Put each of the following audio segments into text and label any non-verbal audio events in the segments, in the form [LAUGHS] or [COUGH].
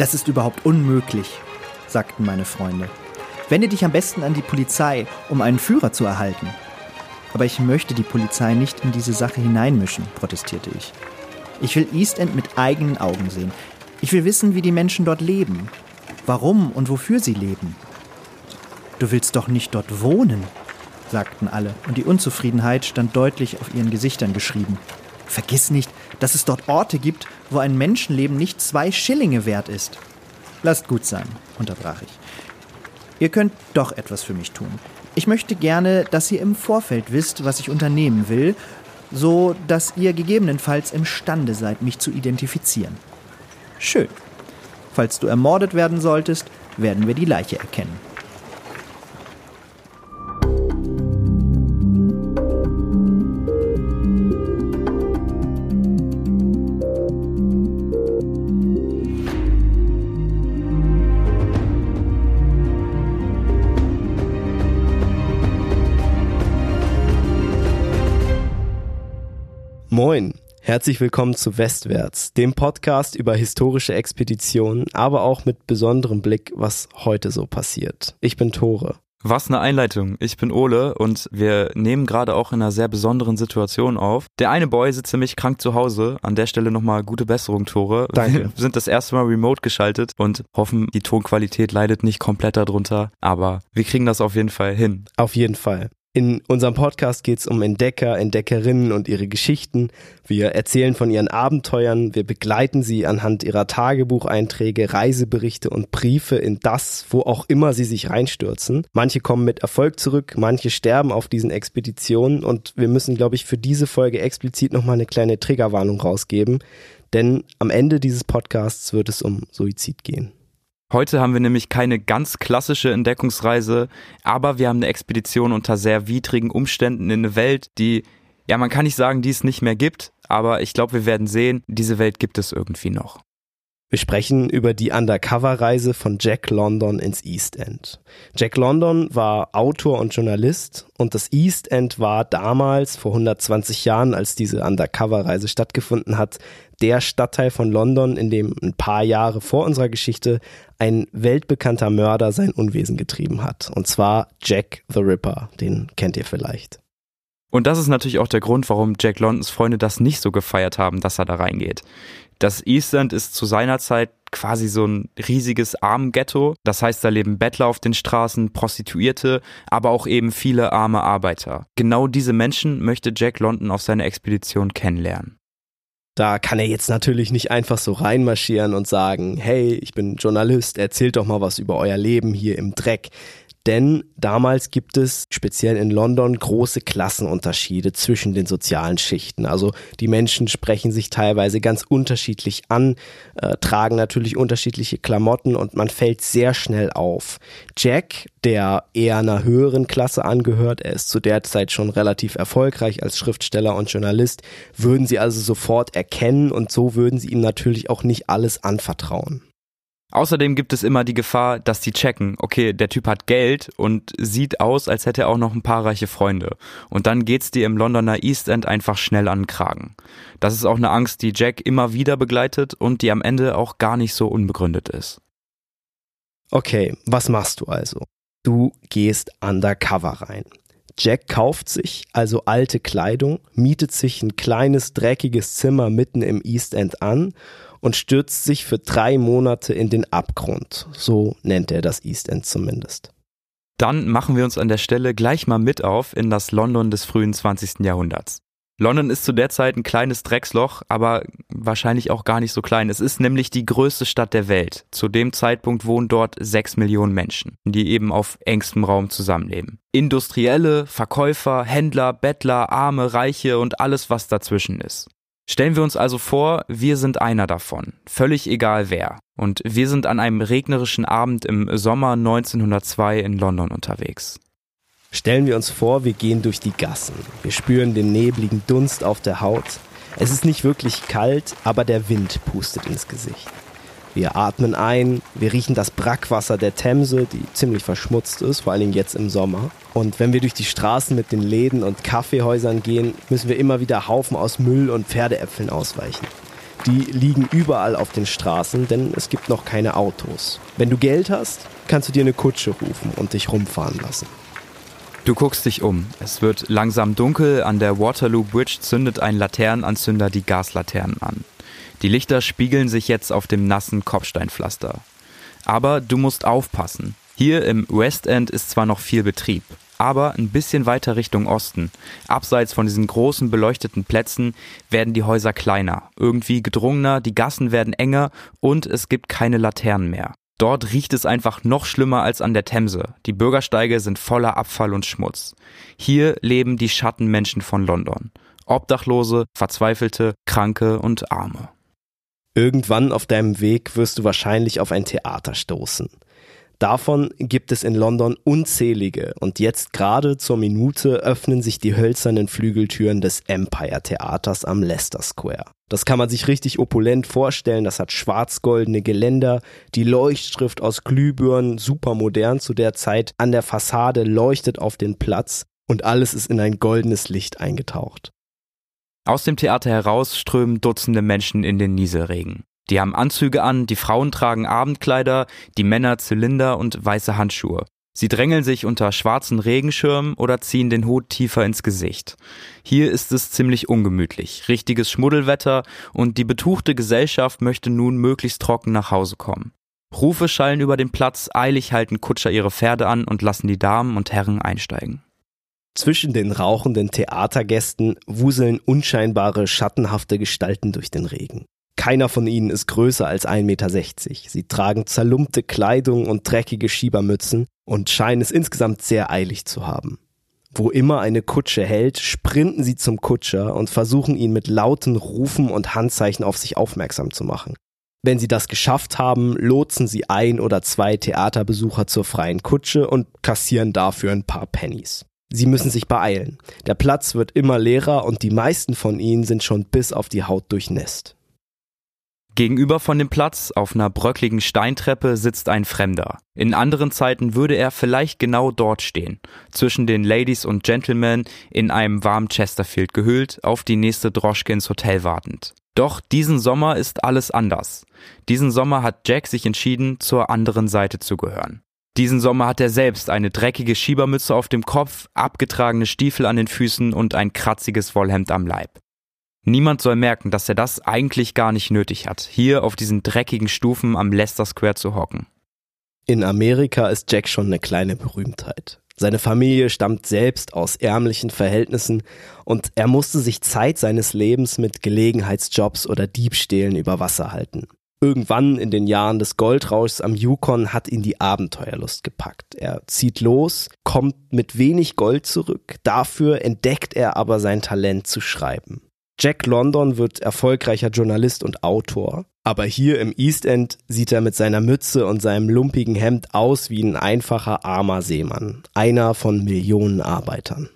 Das ist überhaupt unmöglich, sagten meine Freunde. Wende dich am besten an die Polizei, um einen Führer zu erhalten. Aber ich möchte die Polizei nicht in diese Sache hineinmischen, protestierte ich. Ich will East End mit eigenen Augen sehen. Ich will wissen, wie die Menschen dort leben, warum und wofür sie leben. Du willst doch nicht dort wohnen, sagten alle, und die Unzufriedenheit stand deutlich auf ihren Gesichtern geschrieben. Vergiss nicht, dass es dort Orte gibt, wo ein Menschenleben nicht zwei Schillinge wert ist. Lasst gut sein, unterbrach ich. Ihr könnt doch etwas für mich tun. Ich möchte gerne, dass ihr im Vorfeld wisst, was ich unternehmen will, so dass ihr gegebenenfalls imstande seid, mich zu identifizieren. Schön. Falls du ermordet werden solltest, werden wir die Leiche erkennen. Herzlich willkommen zu Westwärts, dem Podcast über historische Expeditionen, aber auch mit besonderem Blick, was heute so passiert. Ich bin Tore. Was eine Einleitung. Ich bin Ole und wir nehmen gerade auch in einer sehr besonderen Situation auf. Der eine Boy sitzt nämlich krank zu Hause. An der Stelle nochmal gute Besserung, Tore. Danke. Wir sind das erste Mal remote geschaltet und hoffen, die Tonqualität leidet nicht komplett darunter. Aber wir kriegen das auf jeden Fall hin. Auf jeden Fall. In unserem Podcast geht es um Entdecker, Entdeckerinnen und ihre Geschichten. Wir erzählen von ihren Abenteuern, wir begleiten sie anhand ihrer Tagebucheinträge, Reiseberichte und Briefe in das, wo auch immer sie sich reinstürzen. Manche kommen mit Erfolg zurück, manche sterben auf diesen Expeditionen und wir müssen, glaube ich, für diese Folge explizit nochmal eine kleine Triggerwarnung rausgeben, denn am Ende dieses Podcasts wird es um Suizid gehen. Heute haben wir nämlich keine ganz klassische Entdeckungsreise, aber wir haben eine Expedition unter sehr widrigen Umständen in eine Welt, die, ja, man kann nicht sagen, die es nicht mehr gibt, aber ich glaube, wir werden sehen, diese Welt gibt es irgendwie noch. Wir sprechen über die Undercover-Reise von Jack London ins East End. Jack London war Autor und Journalist und das East End war damals, vor 120 Jahren, als diese Undercover-Reise stattgefunden hat, der Stadtteil von London, in dem ein paar Jahre vor unserer Geschichte ein weltbekannter Mörder sein Unwesen getrieben hat. Und zwar Jack the Ripper, den kennt ihr vielleicht. Und das ist natürlich auch der Grund, warum Jack Londons Freunde das nicht so gefeiert haben, dass er da reingeht. Das East End ist zu seiner Zeit quasi so ein riesiges Armghetto. Das heißt, da leben Bettler auf den Straßen, Prostituierte, aber auch eben viele arme Arbeiter. Genau diese Menschen möchte Jack London auf seiner Expedition kennenlernen. Da kann er jetzt natürlich nicht einfach so reinmarschieren und sagen, hey, ich bin Journalist, erzählt doch mal was über euer Leben hier im Dreck. Denn damals gibt es speziell in London große Klassenunterschiede zwischen den sozialen Schichten. Also die Menschen sprechen sich teilweise ganz unterschiedlich an, äh, tragen natürlich unterschiedliche Klamotten und man fällt sehr schnell auf. Jack, der eher einer höheren Klasse angehört, er ist zu der Zeit schon relativ erfolgreich als Schriftsteller und Journalist, würden sie also sofort erkennen und so würden sie ihm natürlich auch nicht alles anvertrauen. Außerdem gibt es immer die Gefahr, dass die checken, okay, der Typ hat Geld und sieht aus, als hätte er auch noch ein paar reiche Freunde. Und dann geht's dir im Londoner East End einfach schnell an den Kragen. Das ist auch eine Angst, die Jack immer wieder begleitet und die am Ende auch gar nicht so unbegründet ist. Okay, was machst du also? Du gehst undercover rein. Jack kauft sich also alte Kleidung, mietet sich ein kleines, dreckiges Zimmer mitten im East End an und stürzt sich für drei Monate in den Abgrund. So nennt er das East End zumindest. Dann machen wir uns an der Stelle gleich mal mit auf in das London des frühen 20. Jahrhunderts. London ist zu der Zeit ein kleines Drecksloch, aber wahrscheinlich auch gar nicht so klein. Es ist nämlich die größte Stadt der Welt. Zu dem Zeitpunkt wohnen dort sechs Millionen Menschen, die eben auf engstem Raum zusammenleben. Industrielle, Verkäufer, Händler, Bettler, Arme, Reiche und alles, was dazwischen ist. Stellen wir uns also vor, wir sind einer davon, völlig egal wer. Und wir sind an einem regnerischen Abend im Sommer 1902 in London unterwegs. Stellen wir uns vor, wir gehen durch die Gassen. Wir spüren den nebligen Dunst auf der Haut. Es ist nicht wirklich kalt, aber der Wind pustet ins Gesicht. Wir atmen ein, wir riechen das Brackwasser der Themse, die ziemlich verschmutzt ist, vor allen Dingen jetzt im Sommer. Und wenn wir durch die Straßen mit den Läden und Kaffeehäusern gehen, müssen wir immer wieder Haufen aus Müll und Pferdeäpfeln ausweichen. Die liegen überall auf den Straßen, denn es gibt noch keine Autos. Wenn du Geld hast, kannst du dir eine Kutsche rufen und dich rumfahren lassen. Du guckst dich um. Es wird langsam dunkel. An der Waterloo Bridge zündet ein Laternenanzünder die Gaslaternen an. Die Lichter spiegeln sich jetzt auf dem nassen Kopfsteinpflaster. Aber du musst aufpassen. Hier im West End ist zwar noch viel Betrieb, aber ein bisschen weiter Richtung Osten, abseits von diesen großen beleuchteten Plätzen, werden die Häuser kleiner, irgendwie gedrungener, die Gassen werden enger und es gibt keine Laternen mehr. Dort riecht es einfach noch schlimmer als an der Themse. Die Bürgersteige sind voller Abfall und Schmutz. Hier leben die Schattenmenschen von London. Obdachlose, Verzweifelte, Kranke und Arme. Irgendwann auf deinem Weg wirst du wahrscheinlich auf ein Theater stoßen. Davon gibt es in London unzählige und jetzt gerade zur Minute öffnen sich die hölzernen Flügeltüren des Empire Theaters am Leicester Square. Das kann man sich richtig opulent vorstellen, das hat schwarz-goldene Geländer, die Leuchtschrift aus Glühbirnen, super modern zu der Zeit, an der Fassade leuchtet auf den Platz und alles ist in ein goldenes Licht eingetaucht. Aus dem Theater heraus strömen Dutzende Menschen in den Nieselregen. Die haben Anzüge an, die Frauen tragen Abendkleider, die Männer Zylinder und weiße Handschuhe. Sie drängeln sich unter schwarzen Regenschirmen oder ziehen den Hut tiefer ins Gesicht. Hier ist es ziemlich ungemütlich, richtiges Schmuddelwetter und die betuchte Gesellschaft möchte nun möglichst trocken nach Hause kommen. Rufe schallen über den Platz, eilig halten Kutscher ihre Pferde an und lassen die Damen und Herren einsteigen. Zwischen den rauchenden Theatergästen wuseln unscheinbare, schattenhafte Gestalten durch den Regen. Keiner von ihnen ist größer als 1,60 Meter. Sie tragen zerlumpte Kleidung und dreckige Schiebermützen und scheinen es insgesamt sehr eilig zu haben. Wo immer eine Kutsche hält, sprinten sie zum Kutscher und versuchen ihn mit lauten Rufen und Handzeichen auf sich aufmerksam zu machen. Wenn sie das geschafft haben, lotsen sie ein oder zwei Theaterbesucher zur freien Kutsche und kassieren dafür ein paar Pennies. Sie müssen sich beeilen. Der Platz wird immer leerer und die meisten von ihnen sind schon bis auf die Haut durchnässt. Gegenüber von dem Platz, auf einer bröckligen Steintreppe, sitzt ein Fremder. In anderen Zeiten würde er vielleicht genau dort stehen, zwischen den Ladies und Gentlemen in einem warmen Chesterfield gehüllt, auf die nächste Droschke ins Hotel wartend. Doch diesen Sommer ist alles anders. Diesen Sommer hat Jack sich entschieden, zur anderen Seite zu gehören. Diesen Sommer hat er selbst eine dreckige Schiebermütze auf dem Kopf, abgetragene Stiefel an den Füßen und ein kratziges Wollhemd am Leib. Niemand soll merken, dass er das eigentlich gar nicht nötig hat, hier auf diesen dreckigen Stufen am Leicester Square zu hocken. In Amerika ist Jack schon eine kleine Berühmtheit. Seine Familie stammt selbst aus ärmlichen Verhältnissen und er musste sich Zeit seines Lebens mit Gelegenheitsjobs oder Diebstählen über Wasser halten. Irgendwann in den Jahren des Goldrauschs am Yukon hat ihn die Abenteuerlust gepackt. Er zieht los, kommt mit wenig Gold zurück, dafür entdeckt er aber sein Talent zu schreiben. Jack London wird erfolgreicher Journalist und Autor. Aber hier im East End sieht er mit seiner Mütze und seinem lumpigen Hemd aus wie ein einfacher armer Seemann. Einer von Millionen Arbeitern.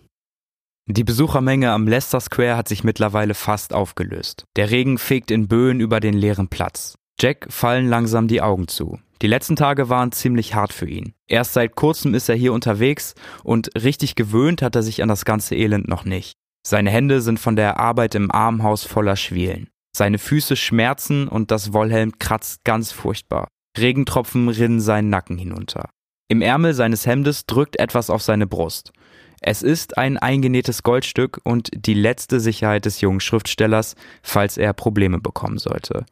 Die Besuchermenge am Leicester Square hat sich mittlerweile fast aufgelöst. Der Regen fegt in Böen über den leeren Platz. Jack fallen langsam die Augen zu. Die letzten Tage waren ziemlich hart für ihn. Erst seit kurzem ist er hier unterwegs und richtig gewöhnt hat er sich an das ganze Elend noch nicht. Seine Hände sind von der Arbeit im Armenhaus voller Schwielen. Seine Füße schmerzen und das Wollhelm kratzt ganz furchtbar. Regentropfen rinnen seinen Nacken hinunter. Im Ärmel seines Hemdes drückt etwas auf seine Brust. Es ist ein eingenähtes Goldstück und die letzte Sicherheit des jungen Schriftstellers, falls er Probleme bekommen sollte.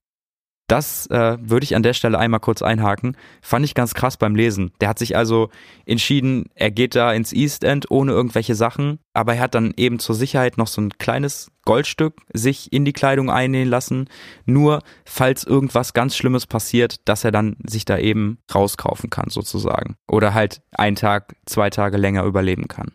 Das äh, würde ich an der Stelle einmal kurz einhaken. Fand ich ganz krass beim Lesen. Der hat sich also entschieden, er geht da ins East End ohne irgendwelche Sachen, aber er hat dann eben zur Sicherheit noch so ein kleines Goldstück sich in die Kleidung einnähen lassen. Nur falls irgendwas ganz Schlimmes passiert, dass er dann sich da eben rauskaufen kann sozusagen. Oder halt einen Tag, zwei Tage länger überleben kann.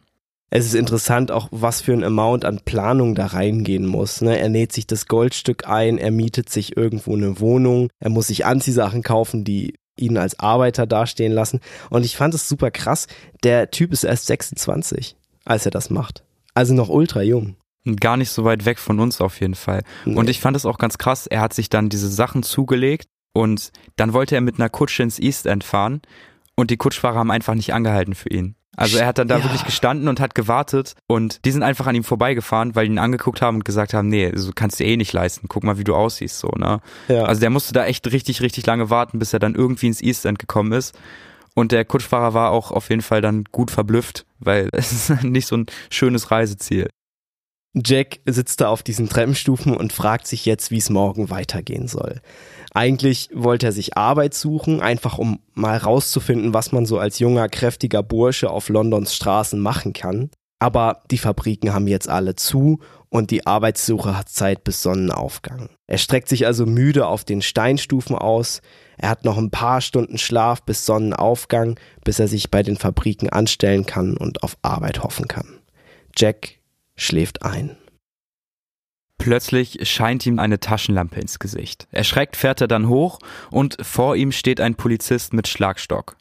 Es ist interessant auch, was für ein Amount an Planung da reingehen muss. Ne? Er näht sich das Goldstück ein, er mietet sich irgendwo eine Wohnung, er muss sich Anziehsachen kaufen, die ihn als Arbeiter dastehen lassen. Und ich fand es super krass. Der Typ ist erst 26, als er das macht. Also noch ultra jung. Gar nicht so weit weg von uns auf jeden Fall. Nee. Und ich fand es auch ganz krass. Er hat sich dann diese Sachen zugelegt und dann wollte er mit einer Kutsche ins East End fahren und die Kutschfahrer haben einfach nicht angehalten für ihn. Also er hat dann da Ja. wirklich gestanden und hat gewartet und die sind einfach an ihm vorbeigefahren, weil die ihn angeguckt haben und gesagt haben, nee, so kannst du eh nicht leisten, guck mal, wie du aussiehst, so, ne? Ja. Also der musste da echt richtig, richtig lange warten, bis er dann irgendwie ins East End gekommen ist. Und der Kutschfahrer war auch auf jeden Fall dann gut verblüfft, weil [LAUGHS] es ist nicht so ein schönes Reiseziel. Jack sitzt da auf diesen Treppenstufen und fragt sich jetzt, wie es morgen weitergehen soll. Eigentlich wollte er sich Arbeit suchen, einfach um mal rauszufinden, was man so als junger, kräftiger Bursche auf Londons Straßen machen kann. Aber die Fabriken haben jetzt alle zu und die Arbeitssuche hat Zeit bis Sonnenaufgang. Er streckt sich also müde auf den Steinstufen aus. Er hat noch ein paar Stunden Schlaf bis Sonnenaufgang, bis er sich bei den Fabriken anstellen kann und auf Arbeit hoffen kann. Jack schläft ein. Plötzlich scheint ihm eine Taschenlampe ins Gesicht. Erschreckt fährt er dann hoch und vor ihm steht ein Polizist mit Schlagstock.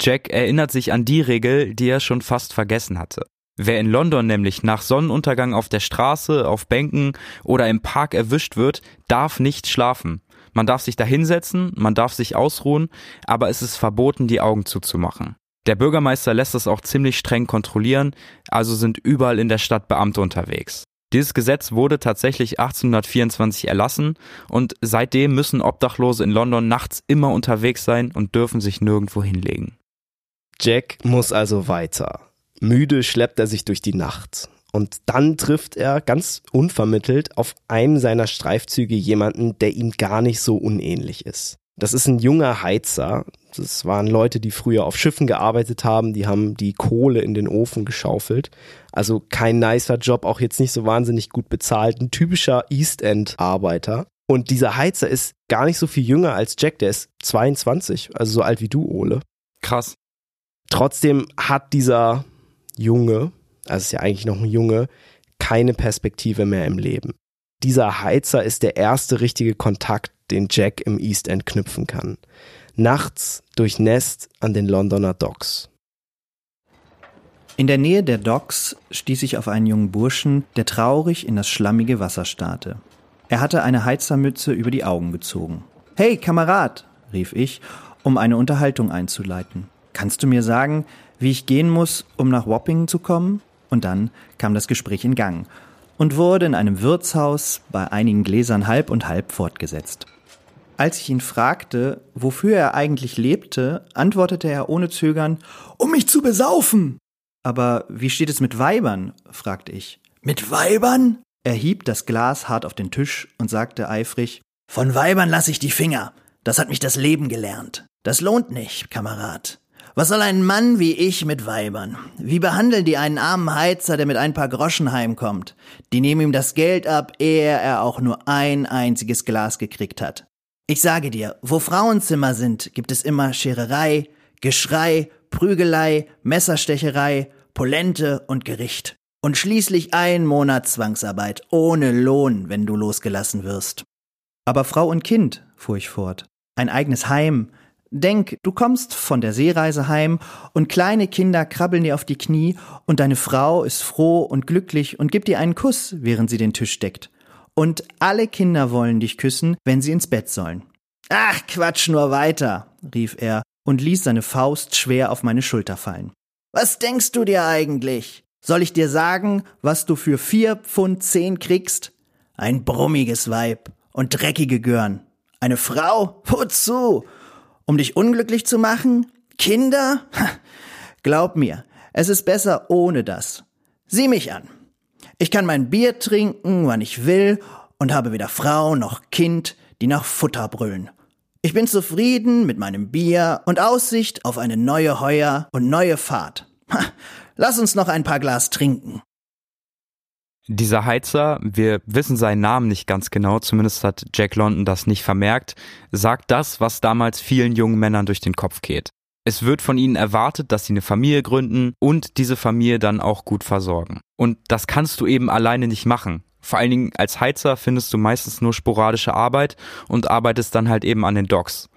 Jack erinnert sich an die Regel, die er schon fast vergessen hatte. Wer in London nämlich nach Sonnenuntergang auf der Straße, auf Bänken oder im Park erwischt wird, darf nicht schlafen. Man darf sich da hinsetzen, man darf sich ausruhen, aber es ist verboten, die Augen zuzumachen. Der Bürgermeister lässt das auch ziemlich streng kontrollieren, also sind überall in der Stadt Beamte unterwegs. Dieses Gesetz wurde tatsächlich 1824 erlassen und seitdem müssen Obdachlose in London nachts immer unterwegs sein und dürfen sich nirgendwo hinlegen. Jack muss also weiter. Müde schleppt er sich durch die Nacht. Und dann trifft er ganz unvermittelt auf einem seiner Streifzüge jemanden, der ihm gar nicht so unähnlich ist. Das ist ein junger Heizer. Das waren Leute, die früher auf Schiffen gearbeitet haben, die haben die Kohle in den Ofen geschaufelt. Also kein nicer Job, auch jetzt nicht so wahnsinnig gut bezahlt. Ein typischer East End Arbeiter. Und dieser Heizer ist gar nicht so viel jünger als Jack, der ist 22, also so alt wie du, Ole. Krass. Trotzdem hat dieser Junge, also ist ja eigentlich noch ein Junge, keine Perspektive mehr im Leben. Dieser Heizer ist der erste richtige Kontakt, den Jack im East End knüpfen kann. Nachts durchnässt an den Londoner Docks. In der Nähe der Docks stieß ich auf einen jungen Burschen, der traurig in das schlammige Wasser starrte. Er hatte eine Heizermütze über die Augen gezogen. Hey, Kamerad, rief ich, um eine Unterhaltung einzuleiten. Kannst du mir sagen, wie ich gehen muss, um nach Wapping zu kommen? Und dann kam das Gespräch in Gang und wurde in einem Wirtshaus bei einigen Gläsern halb und halb fortgesetzt. Als ich ihn fragte, wofür er eigentlich lebte, antwortete er ohne Zögern, um mich zu besaufen. Aber wie steht es mit Weibern? fragte ich. Mit Weibern? Er hieb das Glas hart auf den Tisch und sagte eifrig, Von Weibern lasse ich die Finger. Das hat mich das Leben gelernt. Das lohnt nicht, Kamerad. Was soll ein Mann wie ich mit Weibern? Wie behandeln die einen armen Heizer, der mit ein paar Groschen heimkommt? Die nehmen ihm das Geld ab, ehe er auch nur ein einziges Glas gekriegt hat. Ich sage dir, wo Frauenzimmer sind, gibt es immer Schererei, Geschrei, Prügelei, Messerstecherei, Polente und Gericht. Und schließlich ein Monat Zwangsarbeit ohne Lohn, wenn du losgelassen wirst. Aber Frau und Kind, fuhr ich fort, ein eigenes Heim. Denk, du kommst von der Seereise heim und kleine Kinder krabbeln dir auf die Knie und deine Frau ist froh und glücklich und gibt dir einen Kuss, während sie den Tisch deckt. Und alle Kinder wollen dich küssen, wenn sie ins Bett sollen. Ach, quatsch nur weiter, rief er und ließ seine Faust schwer auf meine Schulter fallen. Was denkst du dir eigentlich? Soll ich dir sagen, was du für vier Pfund zehn kriegst? Ein brummiges Weib und dreckige Görn. Eine Frau? Wozu? Um dich unglücklich zu machen? Kinder? [LAUGHS] Glaub mir, es ist besser ohne das. Sieh mich an. Ich kann mein Bier trinken, wann ich will, und habe weder Frau noch Kind, die nach Futter brüllen. Ich bin zufrieden mit meinem Bier und Aussicht auf eine neue Heuer und neue Fahrt. Ha, lass uns noch ein paar Glas trinken. Dieser Heizer, wir wissen seinen Namen nicht ganz genau, zumindest hat Jack London das nicht vermerkt, sagt das, was damals vielen jungen Männern durch den Kopf geht. Es wird von ihnen erwartet, dass sie eine Familie gründen und diese Familie dann auch gut versorgen. Und das kannst du eben alleine nicht machen. Vor allen Dingen als Heizer findest du meistens nur sporadische Arbeit und arbeitest dann halt eben an den Docks.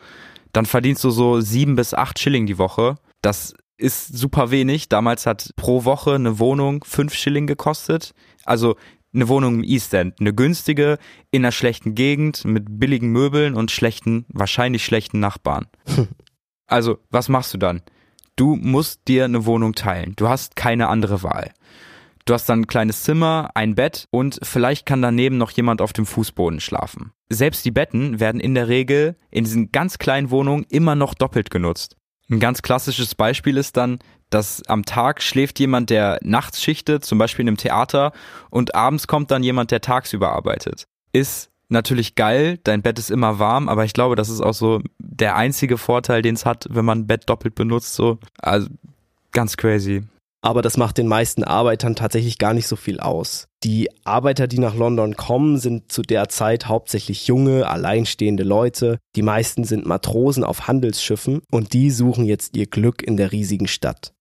Dann verdienst du so sieben bis acht Schilling die Woche. Das ist super wenig. Damals hat pro Woche eine Wohnung fünf Schilling gekostet. Also eine Wohnung im East End, eine günstige, in einer schlechten Gegend, mit billigen Möbeln und schlechten, wahrscheinlich schlechten Nachbarn. [LAUGHS] Also, was machst du dann? Du musst dir eine Wohnung teilen. Du hast keine andere Wahl. Du hast dann ein kleines Zimmer, ein Bett und vielleicht kann daneben noch jemand auf dem Fußboden schlafen. Selbst die Betten werden in der Regel in diesen ganz kleinen Wohnungen immer noch doppelt genutzt. Ein ganz klassisches Beispiel ist dann, dass am Tag schläft jemand, der nachts schichtet, zum Beispiel in einem Theater, und abends kommt dann jemand, der tagsüber arbeitet. Ist natürlich geil, dein Bett ist immer warm, aber ich glaube, das ist auch so der einzige Vorteil, den es hat, wenn man ein Bett doppelt benutzt, so. Also ganz crazy. Aber das macht den meisten Arbeitern tatsächlich gar nicht so viel aus. Die Arbeiter, die nach London kommen, sind zu der Zeit hauptsächlich junge, alleinstehende Leute. Die meisten sind Matrosen auf Handelsschiffen und die suchen jetzt ihr Glück in der riesigen Stadt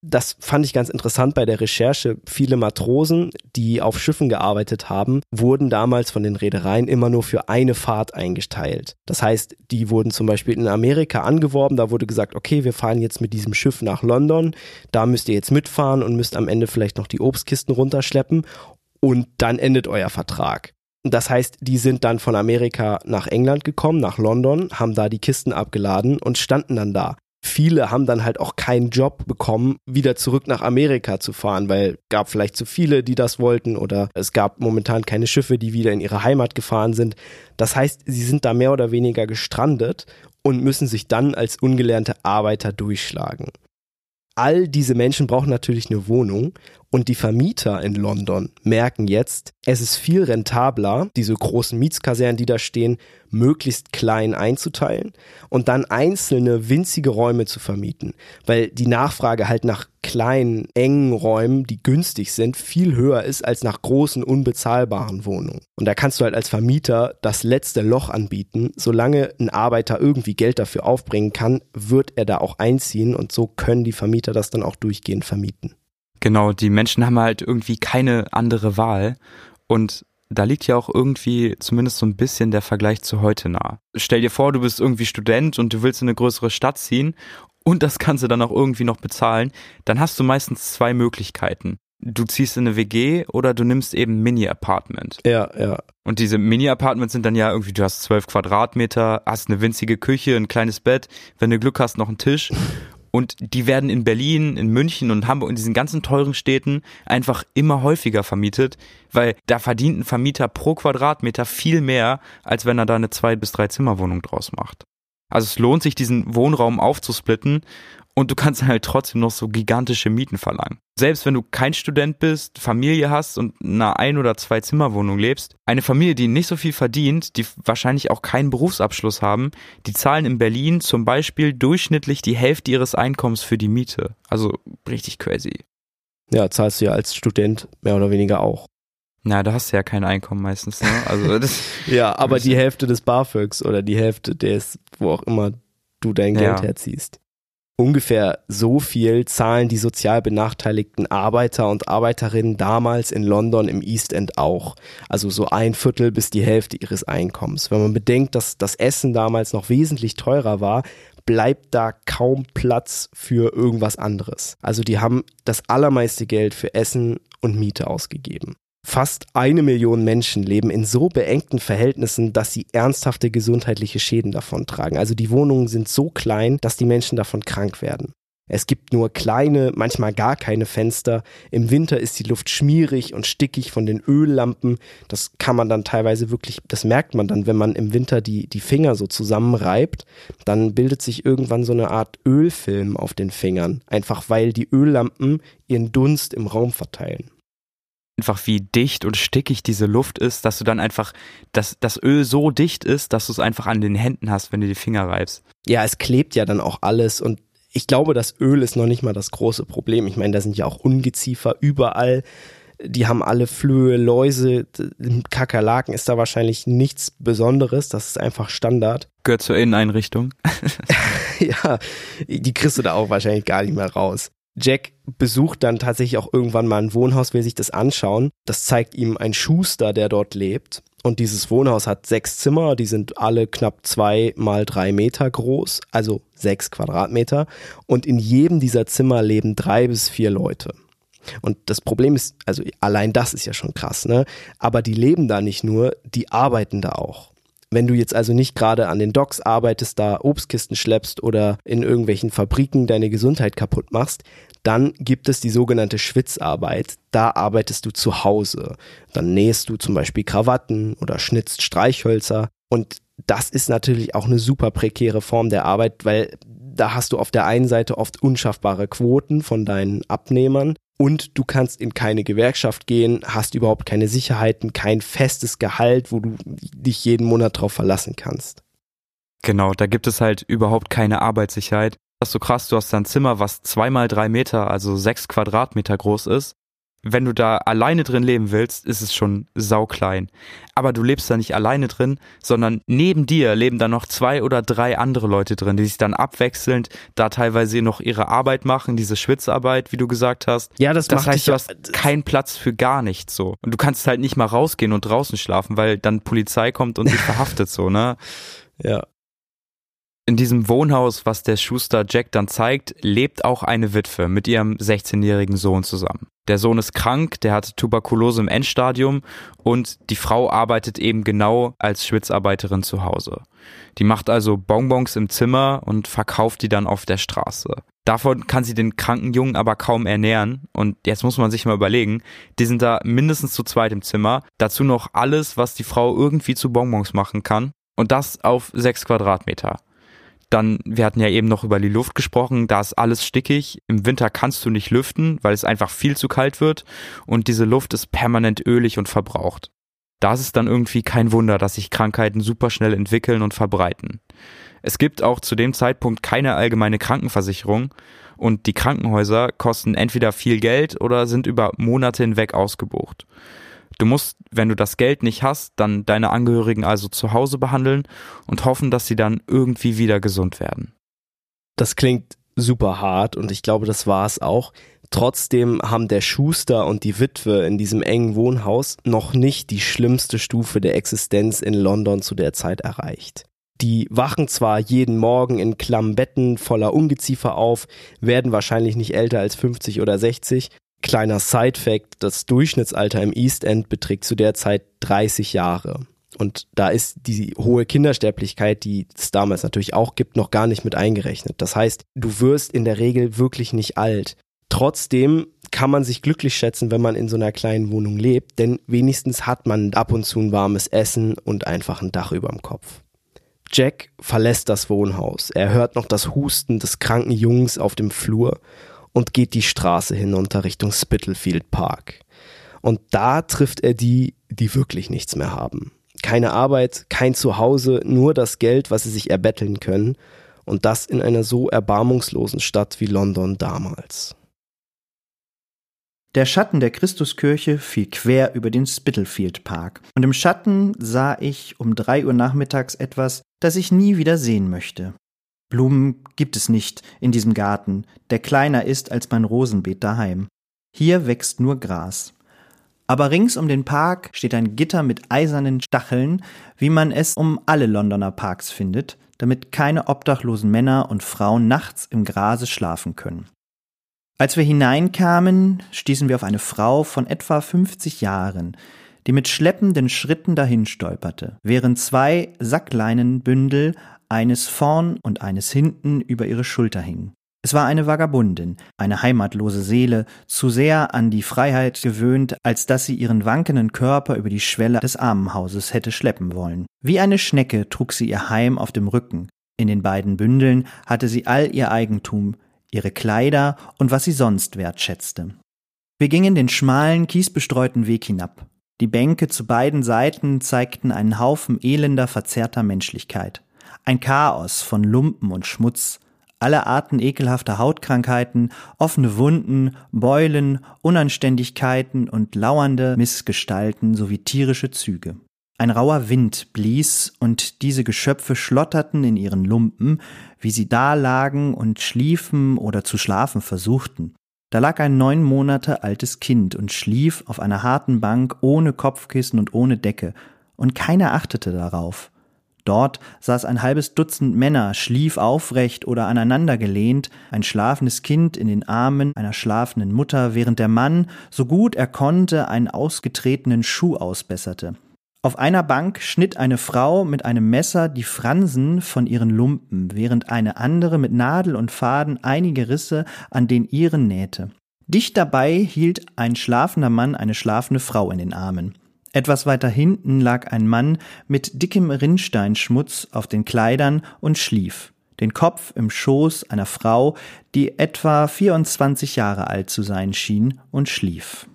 das fand ich ganz interessant bei der Recherche. Viele Matrosen, die auf Schiffen gearbeitet haben, wurden damals von den Reedereien immer nur für eine Fahrt eingeteilt. Das heißt, die wurden zum Beispiel in Amerika angeworben, da wurde gesagt, okay, wir fahren jetzt mit diesem Schiff nach London, da müsst ihr jetzt mitfahren und müsst am Ende vielleicht noch die Obstkisten runterschleppen und dann endet euer Vertrag. Das heißt, die sind dann von Amerika nach England gekommen, nach London, haben da die Kisten abgeladen und standen dann da viele haben dann halt auch keinen Job bekommen, wieder zurück nach Amerika zu fahren, weil gab vielleicht zu viele, die das wollten oder es gab momentan keine Schiffe, die wieder in ihre Heimat gefahren sind. Das heißt, sie sind da mehr oder weniger gestrandet und müssen sich dann als ungelernte Arbeiter durchschlagen. All diese Menschen brauchen natürlich eine Wohnung und die Vermieter in London merken jetzt, es ist viel rentabler, diese großen Mietskasernen, die da stehen, möglichst klein einzuteilen und dann einzelne winzige Räume zu vermieten, weil die Nachfrage halt nach kleinen, engen Räumen, die günstig sind, viel höher ist als nach großen, unbezahlbaren Wohnungen. Und da kannst du halt als Vermieter das letzte Loch anbieten. Solange ein Arbeiter irgendwie Geld dafür aufbringen kann, wird er da auch einziehen und so können die Vermieter das dann auch durchgehend vermieten. Genau, die Menschen haben halt irgendwie keine andere Wahl. Und da liegt ja auch irgendwie zumindest so ein bisschen der Vergleich zu heute nah. Stell dir vor, du bist irgendwie Student und du willst in eine größere Stadt ziehen und das Ganze dann auch irgendwie noch bezahlen, dann hast du meistens zwei Möglichkeiten. Du ziehst in eine WG oder du nimmst eben ein Mini-Apartment. Ja, ja. Und diese Mini-Apartments sind dann ja irgendwie, du hast zwölf Quadratmeter, hast eine winzige Küche, ein kleines Bett, wenn du Glück hast, noch einen Tisch und die werden in Berlin, in München und Hamburg, in diesen ganzen teuren Städten einfach immer häufiger vermietet, weil da verdient ein Vermieter pro Quadratmeter viel mehr, als wenn er da eine zwei bis drei Zimmerwohnung draus macht. Also es lohnt sich, diesen Wohnraum aufzusplitten und du kannst halt trotzdem noch so gigantische Mieten verlangen. Selbst wenn du kein Student bist, Familie hast und in einer ein- oder zwei Zimmerwohnung lebst, eine Familie, die nicht so viel verdient, die wahrscheinlich auch keinen Berufsabschluss haben, die zahlen in Berlin zum Beispiel durchschnittlich die Hälfte ihres Einkommens für die Miete. Also richtig crazy. Ja, zahlst du ja als Student mehr oder weniger auch. Na, da hast du ja kein Einkommen meistens, ne? Also [LAUGHS] das ja, aber die Hälfte des BAföGs oder die Hälfte des, wo auch immer du dein Geld ja. herziehst. Ungefähr so viel zahlen die sozial benachteiligten Arbeiter und Arbeiterinnen damals in London im East End auch. Also so ein Viertel bis die Hälfte ihres Einkommens. Wenn man bedenkt, dass das Essen damals noch wesentlich teurer war, bleibt da kaum Platz für irgendwas anderes. Also die haben das allermeiste Geld für Essen und Miete ausgegeben. Fast eine Million Menschen leben in so beengten Verhältnissen, dass sie ernsthafte gesundheitliche Schäden davontragen. Also die Wohnungen sind so klein, dass die Menschen davon krank werden. Es gibt nur kleine, manchmal gar keine Fenster. Im Winter ist die Luft schmierig und stickig von den Öllampen. Das kann man dann teilweise wirklich, das merkt man dann, wenn man im Winter die, die Finger so zusammenreibt. Dann bildet sich irgendwann so eine Art Ölfilm auf den Fingern. Einfach weil die Öllampen ihren Dunst im Raum verteilen einfach wie dicht und stickig diese Luft ist, dass du dann einfach, dass das Öl so dicht ist, dass du es einfach an den Händen hast, wenn du die Finger reibst. Ja, es klebt ja dann auch alles und ich glaube, das Öl ist noch nicht mal das große Problem. Ich meine, da sind ja auch Ungeziefer überall. Die haben alle Flöhe, Läuse, Kakerlaken ist da wahrscheinlich nichts Besonderes. Das ist einfach Standard. Gehört zur Inneneinrichtung. [LAUGHS] ja, die kriegst du da auch wahrscheinlich gar nicht mehr raus. Jack besucht dann tatsächlich auch irgendwann mal ein Wohnhaus, will sich das anschauen. Das zeigt ihm ein Schuster, der dort lebt. Und dieses Wohnhaus hat sechs Zimmer, die sind alle knapp zwei mal drei Meter groß, also sechs Quadratmeter. Und in jedem dieser Zimmer leben drei bis vier Leute. Und das Problem ist, also allein das ist ja schon krass, ne? Aber die leben da nicht nur, die arbeiten da auch. Wenn du jetzt also nicht gerade an den Docks arbeitest, da Obstkisten schleppst oder in irgendwelchen Fabriken deine Gesundheit kaputt machst, dann gibt es die sogenannte Schwitzarbeit. Da arbeitest du zu Hause. Dann nähst du zum Beispiel Krawatten oder schnitzt Streichhölzer. Und das ist natürlich auch eine super prekäre Form der Arbeit, weil da hast du auf der einen Seite oft unschaffbare Quoten von deinen Abnehmern und du kannst in keine Gewerkschaft gehen, hast überhaupt keine Sicherheiten, kein festes Gehalt, wo du dich jeden Monat drauf verlassen kannst. Genau, da gibt es halt überhaupt keine Arbeitssicherheit. Das ist so krass, du hast da ein Zimmer, was zweimal drei Meter, also sechs Quadratmeter groß ist wenn du da alleine drin leben willst, ist es schon sauklein. Aber du lebst da nicht alleine drin, sondern neben dir leben da noch zwei oder drei andere Leute drin, die sich dann abwechselnd da teilweise noch ihre Arbeit machen, diese Schwitzarbeit, wie du gesagt hast. Ja, das, das heißt, du hast keinen Platz für gar nichts so. Und du kannst halt nicht mal rausgehen und draußen schlafen, weil dann Polizei kommt und dich verhaftet so, ne? [LAUGHS] Ja. In diesem Wohnhaus, was der Schuster Jack dann zeigt, lebt auch eine Witwe mit ihrem 16-jährigen Sohn zusammen. Der Sohn ist krank, der hat Tuberkulose im Endstadium und die Frau arbeitet eben genau als Schwitzarbeiterin zu Hause. Die macht also Bonbons im Zimmer und verkauft die dann auf der Straße. Davon kann sie den kranken Jungen aber kaum ernähren. Und jetzt muss man sich mal überlegen, die sind da mindestens zu zweit im Zimmer. Dazu noch alles, was die Frau irgendwie zu Bonbons machen kann. Und das auf sechs Quadratmeter. Dann, wir hatten ja eben noch über die Luft gesprochen, da ist alles stickig. Im Winter kannst du nicht lüften, weil es einfach viel zu kalt wird und diese Luft ist permanent ölig und verbraucht. Da ist es dann irgendwie kein Wunder, dass sich Krankheiten super schnell entwickeln und verbreiten. Es gibt auch zu dem Zeitpunkt keine allgemeine Krankenversicherung und die Krankenhäuser kosten entweder viel Geld oder sind über Monate hinweg ausgebucht. Du musst, wenn du das Geld nicht hast, dann deine Angehörigen also zu Hause behandeln und hoffen, dass sie dann irgendwie wieder gesund werden. Das klingt super hart und ich glaube, das war es auch. Trotzdem haben der Schuster und die Witwe in diesem engen Wohnhaus noch nicht die schlimmste Stufe der Existenz in London zu der Zeit erreicht. Die wachen zwar jeden Morgen in klammen Betten voller Ungeziefer auf, werden wahrscheinlich nicht älter als 50 oder 60, Kleiner Side-Fact, das Durchschnittsalter im East End beträgt zu der Zeit 30 Jahre. Und da ist die hohe Kindersterblichkeit, die es damals natürlich auch gibt, noch gar nicht mit eingerechnet. Das heißt, du wirst in der Regel wirklich nicht alt. Trotzdem kann man sich glücklich schätzen, wenn man in so einer kleinen Wohnung lebt, denn wenigstens hat man ab und zu ein warmes Essen und einfach ein Dach über dem Kopf. Jack verlässt das Wohnhaus. Er hört noch das Husten des kranken Jungs auf dem Flur und geht die Straße hinunter Richtung Spitalfield Park. Und da trifft er die, die wirklich nichts mehr haben. Keine Arbeit, kein Zuhause, nur das Geld, was sie sich erbetteln können. Und das in einer so erbarmungslosen Stadt wie London damals. Der Schatten der Christuskirche fiel quer über den Spitalfield Park. Und im Schatten sah ich um drei Uhr nachmittags etwas, das ich nie wieder sehen möchte. Blumen gibt es nicht in diesem Garten, der kleiner ist als mein Rosenbeet daheim. Hier wächst nur Gras. Aber rings um den Park steht ein Gitter mit eisernen Stacheln, wie man es um alle Londoner Parks findet, damit keine obdachlosen Männer und Frauen nachts im Grase schlafen können. Als wir hineinkamen, stießen wir auf eine Frau von etwa 50 Jahren, die mit schleppenden Schritten dahin stolperte, während zwei Sackleinenbündel eines vorn und eines hinten über ihre Schulter hing. Es war eine Vagabundin, eine heimatlose Seele, zu sehr an die Freiheit gewöhnt, als dass sie ihren wankenden Körper über die Schwelle des Armenhauses hätte schleppen wollen. Wie eine Schnecke trug sie ihr Heim auf dem Rücken. In den beiden Bündeln hatte sie all ihr Eigentum, ihre Kleider und was sie sonst wertschätzte. Wir gingen den schmalen, kiesbestreuten Weg hinab. Die Bänke zu beiden Seiten zeigten einen Haufen elender, verzerrter Menschlichkeit. Ein Chaos von Lumpen und Schmutz, alle Arten ekelhafter Hautkrankheiten, offene Wunden, Beulen, Unanständigkeiten und lauernde Missgestalten sowie tierische Züge. Ein rauer Wind blies, und diese Geschöpfe schlotterten in ihren Lumpen, wie sie da lagen und schliefen oder zu schlafen versuchten. Da lag ein neun Monate altes Kind und schlief auf einer harten Bank ohne Kopfkissen und ohne Decke, und keiner achtete darauf. Dort saß ein halbes Dutzend Männer, schlief aufrecht oder aneinandergelehnt, ein schlafendes Kind in den Armen einer schlafenden Mutter, während der Mann, so gut er konnte, einen ausgetretenen Schuh ausbesserte. Auf einer Bank schnitt eine Frau mit einem Messer die Fransen von ihren Lumpen, während eine andere mit Nadel und Faden einige Risse an den ihren nähte. Dicht dabei hielt ein schlafender Mann eine schlafende Frau in den Armen. Etwas weiter hinten lag ein Mann mit dickem Rinnsteinschmutz auf den Kleidern und schlief, den Kopf im Schoß einer Frau, die etwa 24 Jahre alt zu sein schien und schlief.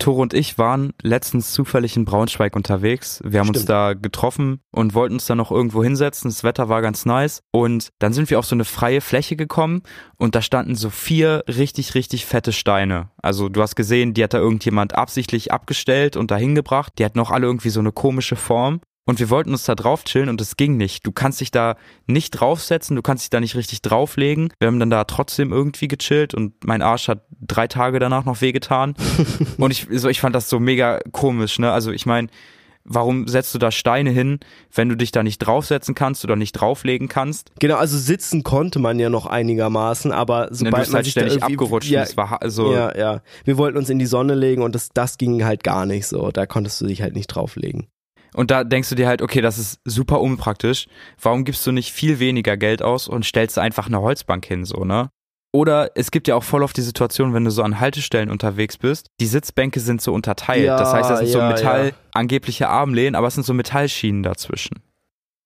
Tore und ich waren letztens zufällig in Braunschweig unterwegs. Wir haben Stimmt. uns da getroffen und wollten uns da noch irgendwo hinsetzen. Das Wetter war ganz nice. Und dann sind wir auf so eine freie Fläche gekommen und da standen so vier richtig, richtig fette Steine. Also du hast gesehen, die hat da irgendjemand absichtlich abgestellt und dahin gebracht. Die hatten auch alle irgendwie so eine komische Form. Und wir wollten uns da drauf chillen und es ging nicht. Du kannst dich da nicht draufsetzen, du kannst dich da nicht richtig drauflegen. Wir haben dann da trotzdem irgendwie gechillt und mein Arsch hat drei Tage danach noch wehgetan. [LAUGHS] und ich, so, ich fand das so mega komisch, ne? Also ich meine, warum setzt du da Steine hin, wenn du dich da nicht draufsetzen kannst oder nicht drauflegen kannst? Genau, also sitzen konnte man ja noch einigermaßen, aber sobald ja, du man halt sich ständig abgerutscht ja, es war also ja, ja. Wir wollten uns in die Sonne legen und das, das ging halt gar nicht so. Da konntest du dich halt nicht drauflegen. Und da denkst du dir halt, okay, das ist super unpraktisch. Warum gibst du nicht viel weniger Geld aus und stellst einfach eine Holzbank hin, so, ne? Oder es gibt ja auch voll oft die Situation, wenn du so an Haltestellen unterwegs bist, die Sitzbänke sind so unterteilt. Ja, das heißt, das sind ja, so Metall, ja. angebliche Armlehnen, aber es sind so Metallschienen dazwischen.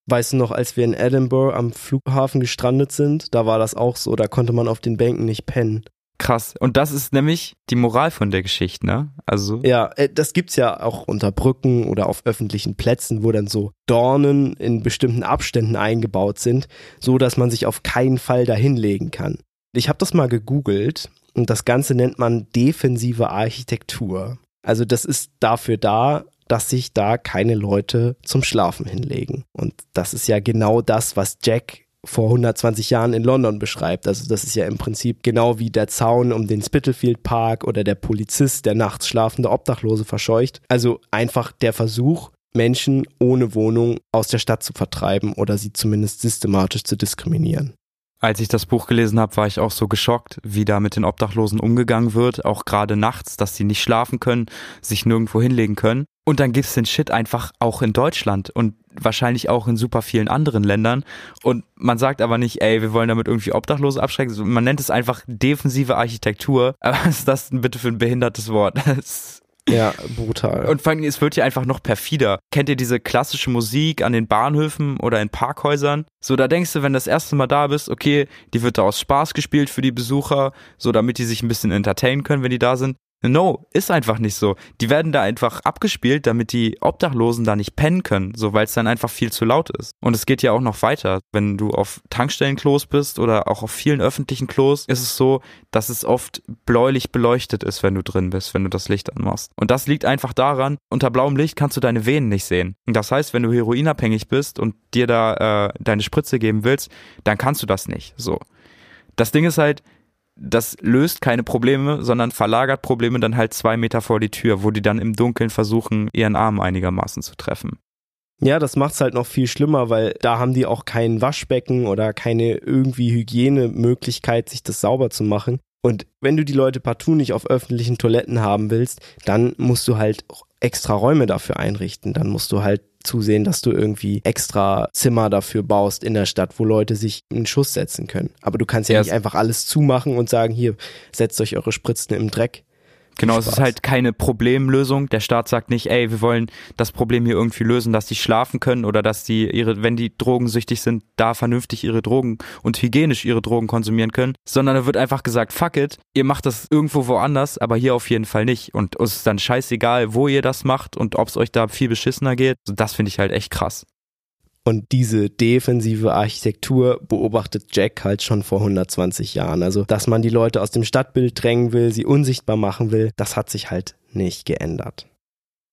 Weißt du noch, als wir in Edinburgh am Flughafen gestrandet sind, da war das auch so, da konnte man auf den Bänken nicht pennen. Krass. Und das ist nämlich die Moral von der Geschichte, ne? Also. Ja, äh, das gibt's ja auch unter Brücken oder auf öffentlichen Plätzen, wo dann so Dornen in bestimmten Abständen eingebaut sind, so dass man sich auf keinen Fall dahinlegen kann. Ich habe das mal gegoogelt und das Ganze nennt man defensive Architektur. Also das ist dafür da, dass sich da keine Leute zum Schlafen hinlegen. Und das ist ja genau das, was Jack vor 120 Jahren in London beschreibt. Also das ist ja im Prinzip genau wie der Zaun um den Spitalfield Park oder der Polizist, der nachts schlafende Obdachlose verscheucht. Also einfach der Versuch, Menschen ohne Wohnung aus der Stadt zu vertreiben oder sie zumindest systematisch zu diskriminieren. Als ich das Buch gelesen habe, war ich auch so geschockt, wie da mit den Obdachlosen umgegangen wird, auch gerade nachts, dass sie nicht schlafen können, sich nirgendwo hinlegen können. Und dann gibt's den Shit einfach auch in Deutschland und wahrscheinlich auch in super vielen anderen Ländern. Und man sagt aber nicht, ey, wir wollen damit irgendwie Obdachlose abschrecken. Man nennt es einfach defensive Architektur. [LAUGHS] Aber was ist das denn bitte für ein behindertes Wort? [LAUGHS] Ja, brutal. Und vor allem, es wird ja einfach noch perfider. Kennt ihr diese klassische Musik an den Bahnhöfen oder in Parkhäusern? So, da denkst du, wenn das erste Mal da bist, okay, die wird da aus Spaß gespielt für die Besucher, so damit die sich ein bisschen entertainen können, wenn die da sind. No, ist einfach nicht so. Die werden da einfach abgespielt, damit die Obdachlosen da nicht pennen können, so weil es dann einfach viel zu laut ist. Und es geht ja auch noch weiter. Wenn du auf Tankstellenklos bist oder auch auf vielen öffentlichen Klos, ist es so, dass es oft bläulich beleuchtet ist, wenn du drin bist, wenn du das Licht anmachst. Und das liegt einfach daran, unter blauem Licht kannst du deine Venen nicht sehen. Und das heißt, wenn du heroinabhängig bist und dir da äh, deine Spritze geben willst, dann kannst du das nicht. So. Das Ding ist halt, das löst keine Probleme, sondern verlagert Probleme dann halt zwei Meter vor die Tür, wo die dann im Dunkeln versuchen, ihren Arm einigermaßen zu treffen. Ja, das macht's halt noch viel schlimmer, weil da haben die auch kein Waschbecken oder keine irgendwie Hygienemöglichkeit, sich das sauber zu machen. Und wenn du die Leute partout nicht auf öffentlichen Toiletten haben willst, dann musst du halt extra Räume dafür einrichten. Dann musst du halt zusehen, dass du irgendwie extra Zimmer dafür baust in der Stadt, wo Leute sich einen Schuss setzen können. Aber du kannst ja, ja nicht einfach alles zumachen und sagen, hier, setzt euch eure Spritzen im Dreck. Genau, es ist halt keine Problemlösung. Der Staat sagt nicht, ey, wir wollen das Problem hier irgendwie lösen, dass die schlafen können oder dass die ihre, wenn die drogensüchtig sind, da vernünftig ihre Drogen und hygienisch ihre Drogen konsumieren können, sondern da wird einfach gesagt, fuck it, ihr macht das irgendwo woanders, aber hier auf jeden Fall nicht. Und es ist dann scheißegal, wo ihr das macht und ob es euch da viel beschissener geht. Das finde ich halt echt krass. Und diese defensive Architektur beobachtet Jack halt schon vor 120 Jahren. Also, dass man die Leute aus dem Stadtbild drängen will, sie unsichtbar machen will, das hat sich halt nicht geändert.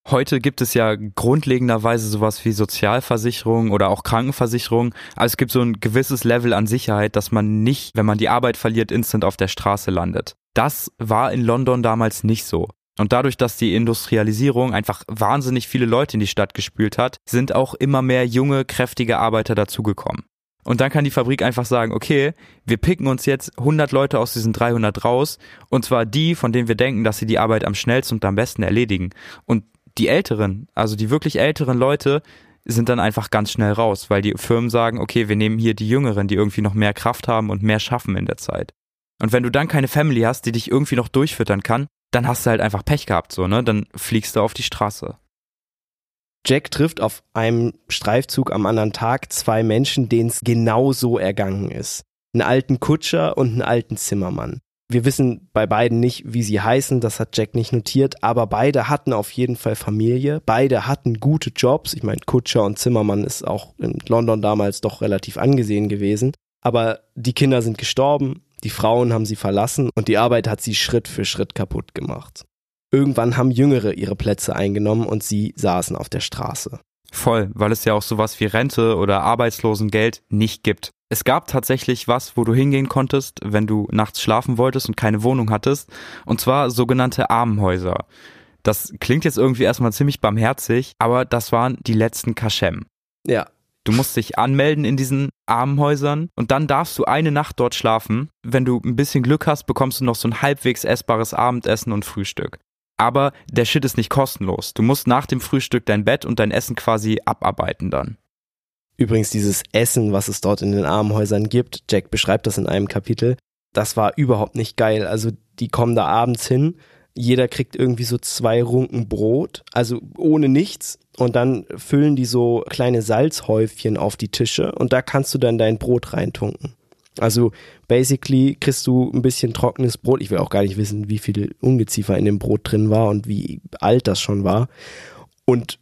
Heute gibt es ja grundlegenderweise sowas wie Sozialversicherung oder auch Krankenversicherung. Also es gibt so ein gewisses Level an Sicherheit, dass man nicht, wenn man die Arbeit verliert, instant auf der Straße landet. Das war in London damals nicht so. Und dadurch, dass die Industrialisierung einfach wahnsinnig viele Leute in die Stadt gespült hat, sind auch immer mehr junge, kräftige Arbeiter dazugekommen. Und dann kann die Fabrik einfach sagen, okay, wir picken uns jetzt 100 Leute aus diesen 300 raus, und zwar die, von denen wir denken, dass sie die Arbeit am schnellsten und am besten erledigen. Und die Älteren, also die wirklich älteren Leute, sind dann einfach ganz schnell raus, weil die Firmen sagen, okay, wir nehmen hier die Jüngeren, die irgendwie noch mehr Kraft haben und mehr schaffen in der Zeit. Und wenn du dann keine Family hast, die dich irgendwie noch durchfüttern kann, dann hast du halt einfach Pech gehabt, so, ne? Dann fliegst du auf die Straße. Jack trifft auf einem Streifzug am anderen Tag zwei Menschen, denen es genau so ergangen ist. Einen alten Kutscher und einen alten Zimmermann. Wir wissen bei beiden nicht, wie sie heißen, das hat Jack nicht notiert, aber beide hatten auf jeden Fall Familie, beide hatten gute Jobs. Ich meine, Kutscher und Zimmermann ist auch in London damals doch relativ angesehen gewesen. Aber die Kinder sind gestorben, die Frauen haben sie verlassen und die Arbeit hat sie Schritt für Schritt kaputt gemacht. Irgendwann haben Jüngere ihre Plätze eingenommen und sie saßen auf der Straße. Voll, weil es ja auch sowas wie Rente oder Arbeitslosengeld nicht gibt. Es gab tatsächlich was, wo du hingehen konntest, wenn du nachts schlafen wolltest und keine Wohnung hattest, und zwar sogenannte Armenhäuser. Das klingt jetzt irgendwie erstmal ziemlich barmherzig, aber das waren die letzten Kaschem. Ja. Du musst dich anmelden in diesen Armenhäusern und dann darfst du eine Nacht dort schlafen. Wenn du ein bisschen Glück hast, bekommst du noch so ein halbwegs essbares Abendessen und Frühstück. Aber der Shit ist nicht kostenlos. Du musst nach dem Frühstück dein Bett und dein Essen quasi abarbeiten dann. Übrigens dieses Essen, was es dort in den Armenhäusern gibt, Jack beschreibt das in einem Kapitel, das war überhaupt nicht geil. Also die kommen da abends hin, jeder kriegt irgendwie so zwei Runken Brot, also ohne nichts. Und dann füllen die so kleine Salzhäufchen auf die Tische und da kannst du dann dein Brot reintunken. Also basically kriegst du ein bisschen trockenes Brot. Ich will auch gar nicht wissen, wie viel Ungeziefer in dem Brot drin war und wie alt das schon war. Und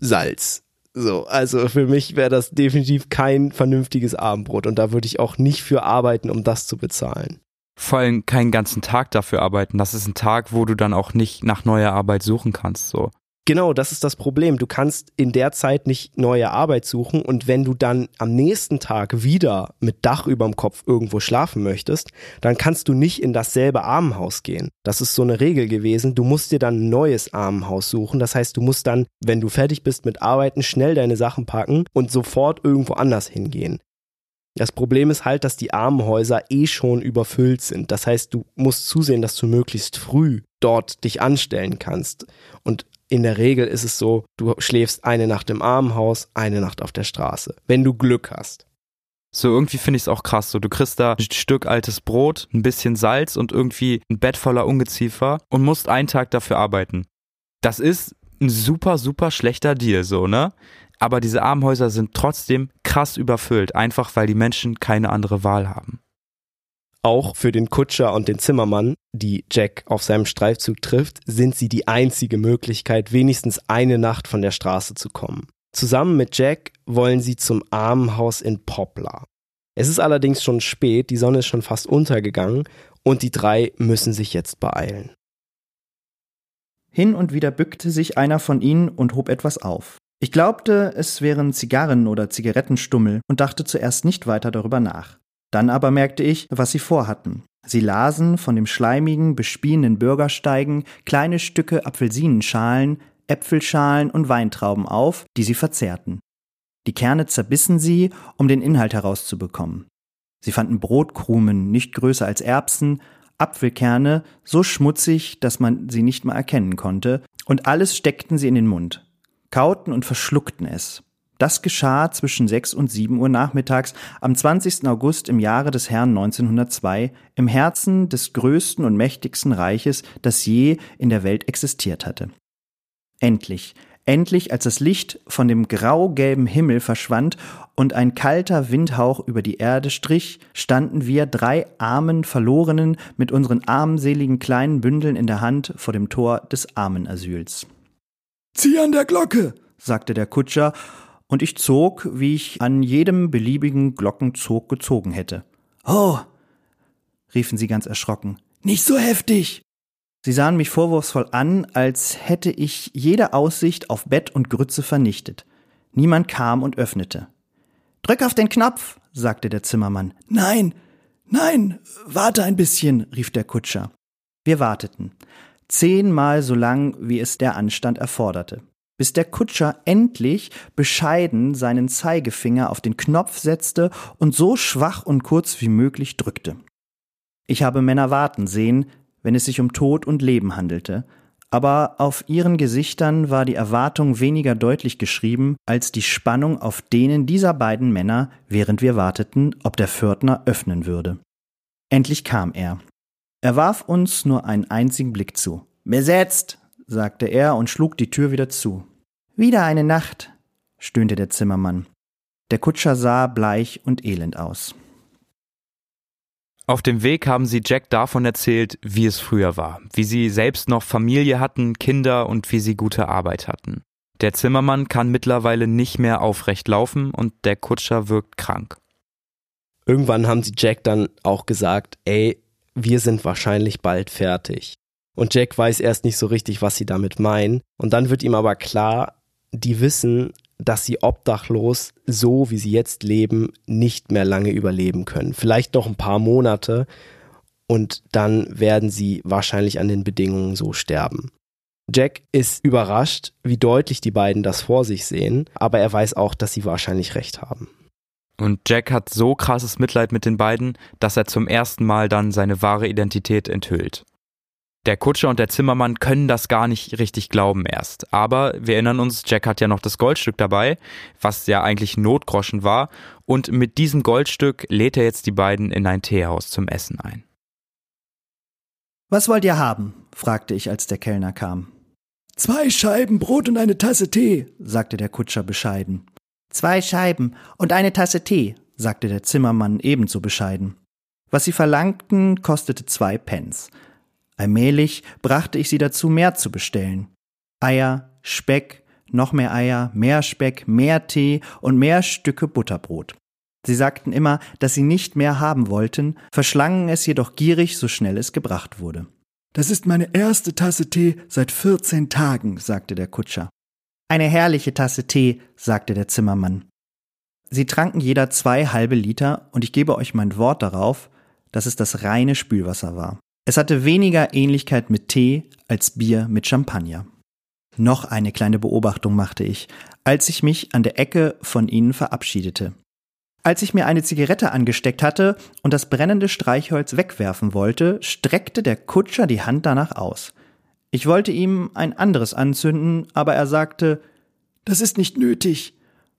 Salz. So, also für mich wäre das definitiv kein vernünftiges Abendbrot und da würde ich auch nicht für arbeiten, um das zu bezahlen. Vor allem keinen ganzen Tag dafür arbeiten. Das ist ein Tag, wo du dann auch nicht nach neuer Arbeit suchen kannst, so. Genau, das ist das Problem. Du kannst in der Zeit nicht neue Arbeit suchen und wenn du dann am nächsten Tag wieder mit Dach überm Kopf irgendwo schlafen möchtest, dann kannst du nicht in dasselbe Armenhaus gehen. Das ist so eine Regel gewesen. Du musst dir dann ein neues Armenhaus suchen. Das heißt, du musst dann, wenn du fertig bist mit Arbeiten, schnell deine Sachen packen und sofort irgendwo anders hingehen. Das Problem ist halt, dass die Armenhäuser eh schon überfüllt sind. Das heißt, du musst zusehen, dass du möglichst früh dort dich anstellen kannst. Und in der Regel ist es so, du schläfst eine Nacht im Armenhaus, eine Nacht auf der Straße, wenn du Glück hast. So irgendwie finde ich es auch krass. So, du kriegst da ein Stück altes Brot, ein bisschen Salz und irgendwie ein Bett voller Ungeziefer und musst einen Tag dafür arbeiten. Das ist ein super, super schlechter Deal, so, ne? Aber diese Armenhäuser sind trotzdem krass überfüllt, einfach weil die Menschen keine andere Wahl haben. Auch für den Kutscher und den Zimmermann, die Jack auf seinem Streifzug trifft, sind sie die einzige Möglichkeit, wenigstens eine Nacht von der Straße zu kommen. Zusammen mit Jack wollen sie zum Armenhaus in Poplar. Es ist allerdings schon spät, die Sonne ist schon fast untergegangen und die drei müssen sich jetzt beeilen. Hin und wieder bückte sich einer von ihnen und hob etwas auf. Ich glaubte, es wären Zigarren oder Zigarettenstummel und dachte zuerst nicht weiter darüber nach. Dann aber merkte ich, was sie vorhatten. Sie lasen von dem schleimigen, bespienenden Bürgersteigen kleine Stücke Apfelsinenschalen, Äpfelschalen und Weintrauben auf, die sie verzehrten. Die Kerne zerbissen sie, um den Inhalt herauszubekommen. Sie fanden Brotkrumen nicht größer als Erbsen, Apfelkerne so schmutzig, dass man sie nicht mal erkennen konnte, und alles steckten sie in den Mund, kauten und verschluckten es. Das geschah zwischen 6 und 7 Uhr nachmittags am 20. August im Jahre des Herrn 1902 im Herzen des größten und mächtigsten Reiches, das je in der Welt existiert hatte. Endlich, endlich, als das Licht von dem grau-gelben Himmel verschwand und ein kalter Windhauch über die Erde strich, standen wir drei armen Verlorenen mit unseren armseligen kleinen Bündeln in der Hand vor dem Tor des Armenasyls. Zieh an der Glocke, sagte der Kutscher und ich zog, wie ich an jedem beliebigen Glockenzug gezogen hätte. Oh, riefen sie ganz erschrocken. Nicht so heftig. Sie sahen mich vorwurfsvoll an, als hätte ich jede Aussicht auf Bett und Grütze vernichtet. Niemand kam und öffnete. Drück auf den Knopf, sagte der Zimmermann. Nein, nein, warte ein bisschen, rief der Kutscher. Wir warteten. Zehnmal so lang, wie es der Anstand erforderte bis der Kutscher endlich bescheiden seinen Zeigefinger auf den Knopf setzte und so schwach und kurz wie möglich drückte. Ich habe Männer warten sehen, wenn es sich um Tod und Leben handelte, aber auf ihren Gesichtern war die Erwartung weniger deutlich geschrieben als die Spannung auf denen dieser beiden Männer, während wir warteten, ob der Pförtner öffnen würde. Endlich kam er. Er warf uns nur einen einzigen Blick zu. Besetzt, sagte er und schlug die Tür wieder zu. Wieder eine Nacht, stöhnte der Zimmermann. Der Kutscher sah bleich und elend aus. Auf dem Weg haben sie Jack davon erzählt, wie es früher war, wie sie selbst noch Familie hatten, Kinder und wie sie gute Arbeit hatten. Der Zimmermann kann mittlerweile nicht mehr aufrecht laufen und der Kutscher wirkt krank. Irgendwann haben sie Jack dann auch gesagt, ey, wir sind wahrscheinlich bald fertig. Und Jack weiß erst nicht so richtig, was sie damit meinen. Und dann wird ihm aber klar, die wissen, dass sie obdachlos, so wie sie jetzt leben, nicht mehr lange überleben können. Vielleicht noch ein paar Monate und dann werden sie wahrscheinlich an den Bedingungen so sterben. Jack ist überrascht, wie deutlich die beiden das vor sich sehen, aber er weiß auch, dass sie wahrscheinlich recht haben. Und Jack hat so krasses Mitleid mit den beiden, dass er zum ersten Mal dann seine wahre Identität enthüllt. Der Kutscher und der Zimmermann können das gar nicht richtig glauben erst. Aber wir erinnern uns, Jack hat ja noch das Goldstück dabei, was ja eigentlich Notgroschen war. Und mit diesem Goldstück lädt er jetzt die beiden in ein Teehaus zum Essen ein. Was wollt ihr haben? fragte ich, als der Kellner kam. Zwei Scheiben Brot und eine Tasse Tee, sagte der Kutscher bescheiden. Zwei Scheiben und eine Tasse Tee, sagte der Zimmermann ebenso bescheiden. Was sie verlangten, kostete zwei Pence. Allmählich brachte ich sie dazu, mehr zu bestellen. Eier, Speck, noch mehr Eier, mehr Speck, mehr Tee und mehr Stücke Butterbrot. Sie sagten immer, dass sie nicht mehr haben wollten, verschlangen es jedoch gierig, so schnell es gebracht wurde. Das ist meine erste Tasse Tee seit 14 Tagen, sagte der Kutscher. Eine herrliche Tasse Tee, sagte der Zimmermann. Sie tranken jeder zwei halbe Liter, und ich gebe euch mein Wort darauf, dass es das reine Spülwasser war. Es hatte weniger Ähnlichkeit mit Tee als Bier mit Champagner. Noch eine kleine Beobachtung machte ich, als ich mich an der Ecke von ihnen verabschiedete. Als ich mir eine Zigarette angesteckt hatte und das brennende Streichholz wegwerfen wollte, streckte der Kutscher die Hand danach aus. Ich wollte ihm ein anderes anzünden, aber er sagte, das ist nicht nötig.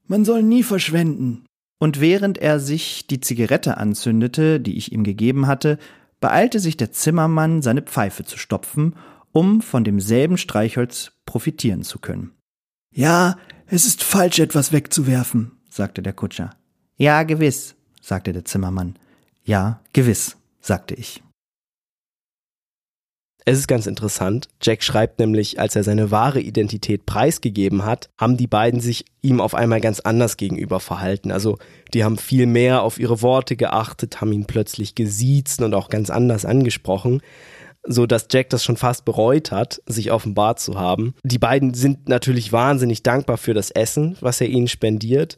Man soll nie verschwenden. Und während er sich die Zigarette anzündete, die ich ihm gegeben hatte, beeilte sich der Zimmermann, seine Pfeife zu stopfen, um von demselben Streichholz profitieren zu können. Ja, es ist falsch, etwas wegzuwerfen, sagte der Kutscher. Ja, gewiss, sagte der Zimmermann. Ja, gewiss, sagte ich. Es ist ganz interessant. Jack schreibt nämlich, als er seine wahre Identität preisgegeben hat, haben die beiden sich ihm auf einmal ganz anders gegenüber verhalten. Also die haben viel mehr auf ihre Worte geachtet, haben ihn plötzlich gesiezt und auch ganz anders angesprochen so dass Jack das schon fast bereut hat, sich offenbart zu haben. Die beiden sind natürlich wahnsinnig dankbar für das Essen, was er ihnen spendiert,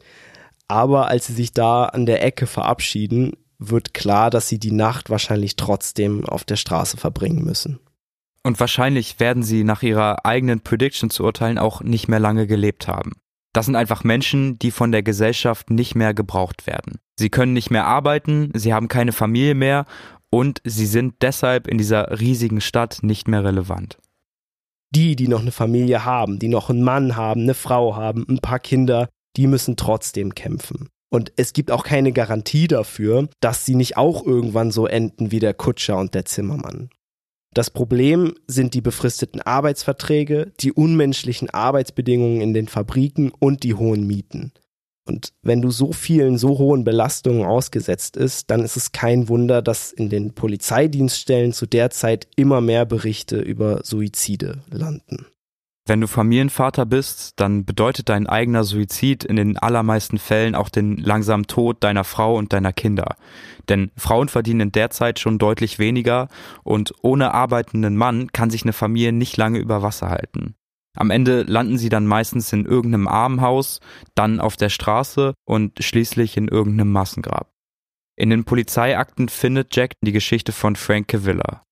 aber als sie sich da an der Ecke verabschieden, wird klar, dass sie die Nacht wahrscheinlich trotzdem auf der Straße verbringen müssen. Und wahrscheinlich werden sie nach ihrer eigenen Prediction zu urteilen auch nicht mehr lange gelebt haben. Das sind einfach Menschen, die von der Gesellschaft nicht mehr gebraucht werden. Sie können nicht mehr arbeiten, sie haben keine Familie mehr und sie sind deshalb in dieser riesigen Stadt nicht mehr relevant. Die, die noch eine Familie haben, die noch einen Mann haben, eine Frau haben, ein paar Kinder, die müssen trotzdem kämpfen. Und es gibt auch keine Garantie dafür, dass sie nicht auch irgendwann so enden wie der Kutscher und der Zimmermann. Das Problem sind die befristeten Arbeitsverträge, die unmenschlichen Arbeitsbedingungen in den Fabriken und die hohen Mieten. Und wenn du so vielen, so hohen Belastungen ausgesetzt ist, dann ist es kein Wunder, dass in den Polizeidienststellen zu der Zeit immer mehr Berichte über Suizide landen. Wenn du Familienvater bist, dann bedeutet dein eigener Suizid in den allermeisten Fällen auch den langsamen Tod deiner Frau und deiner Kinder. Denn Frauen verdienen in der Zeit schon deutlich weniger und ohne arbeitenden Mann kann sich eine Familie nicht lange über Wasser halten. Am Ende landen sie dann meistens in irgendeinem Armenhaus, dann auf der Straße und schließlich in irgendeinem Massengrab. In den Polizeiakten findet Jack die Geschichte von Frank Cavilla.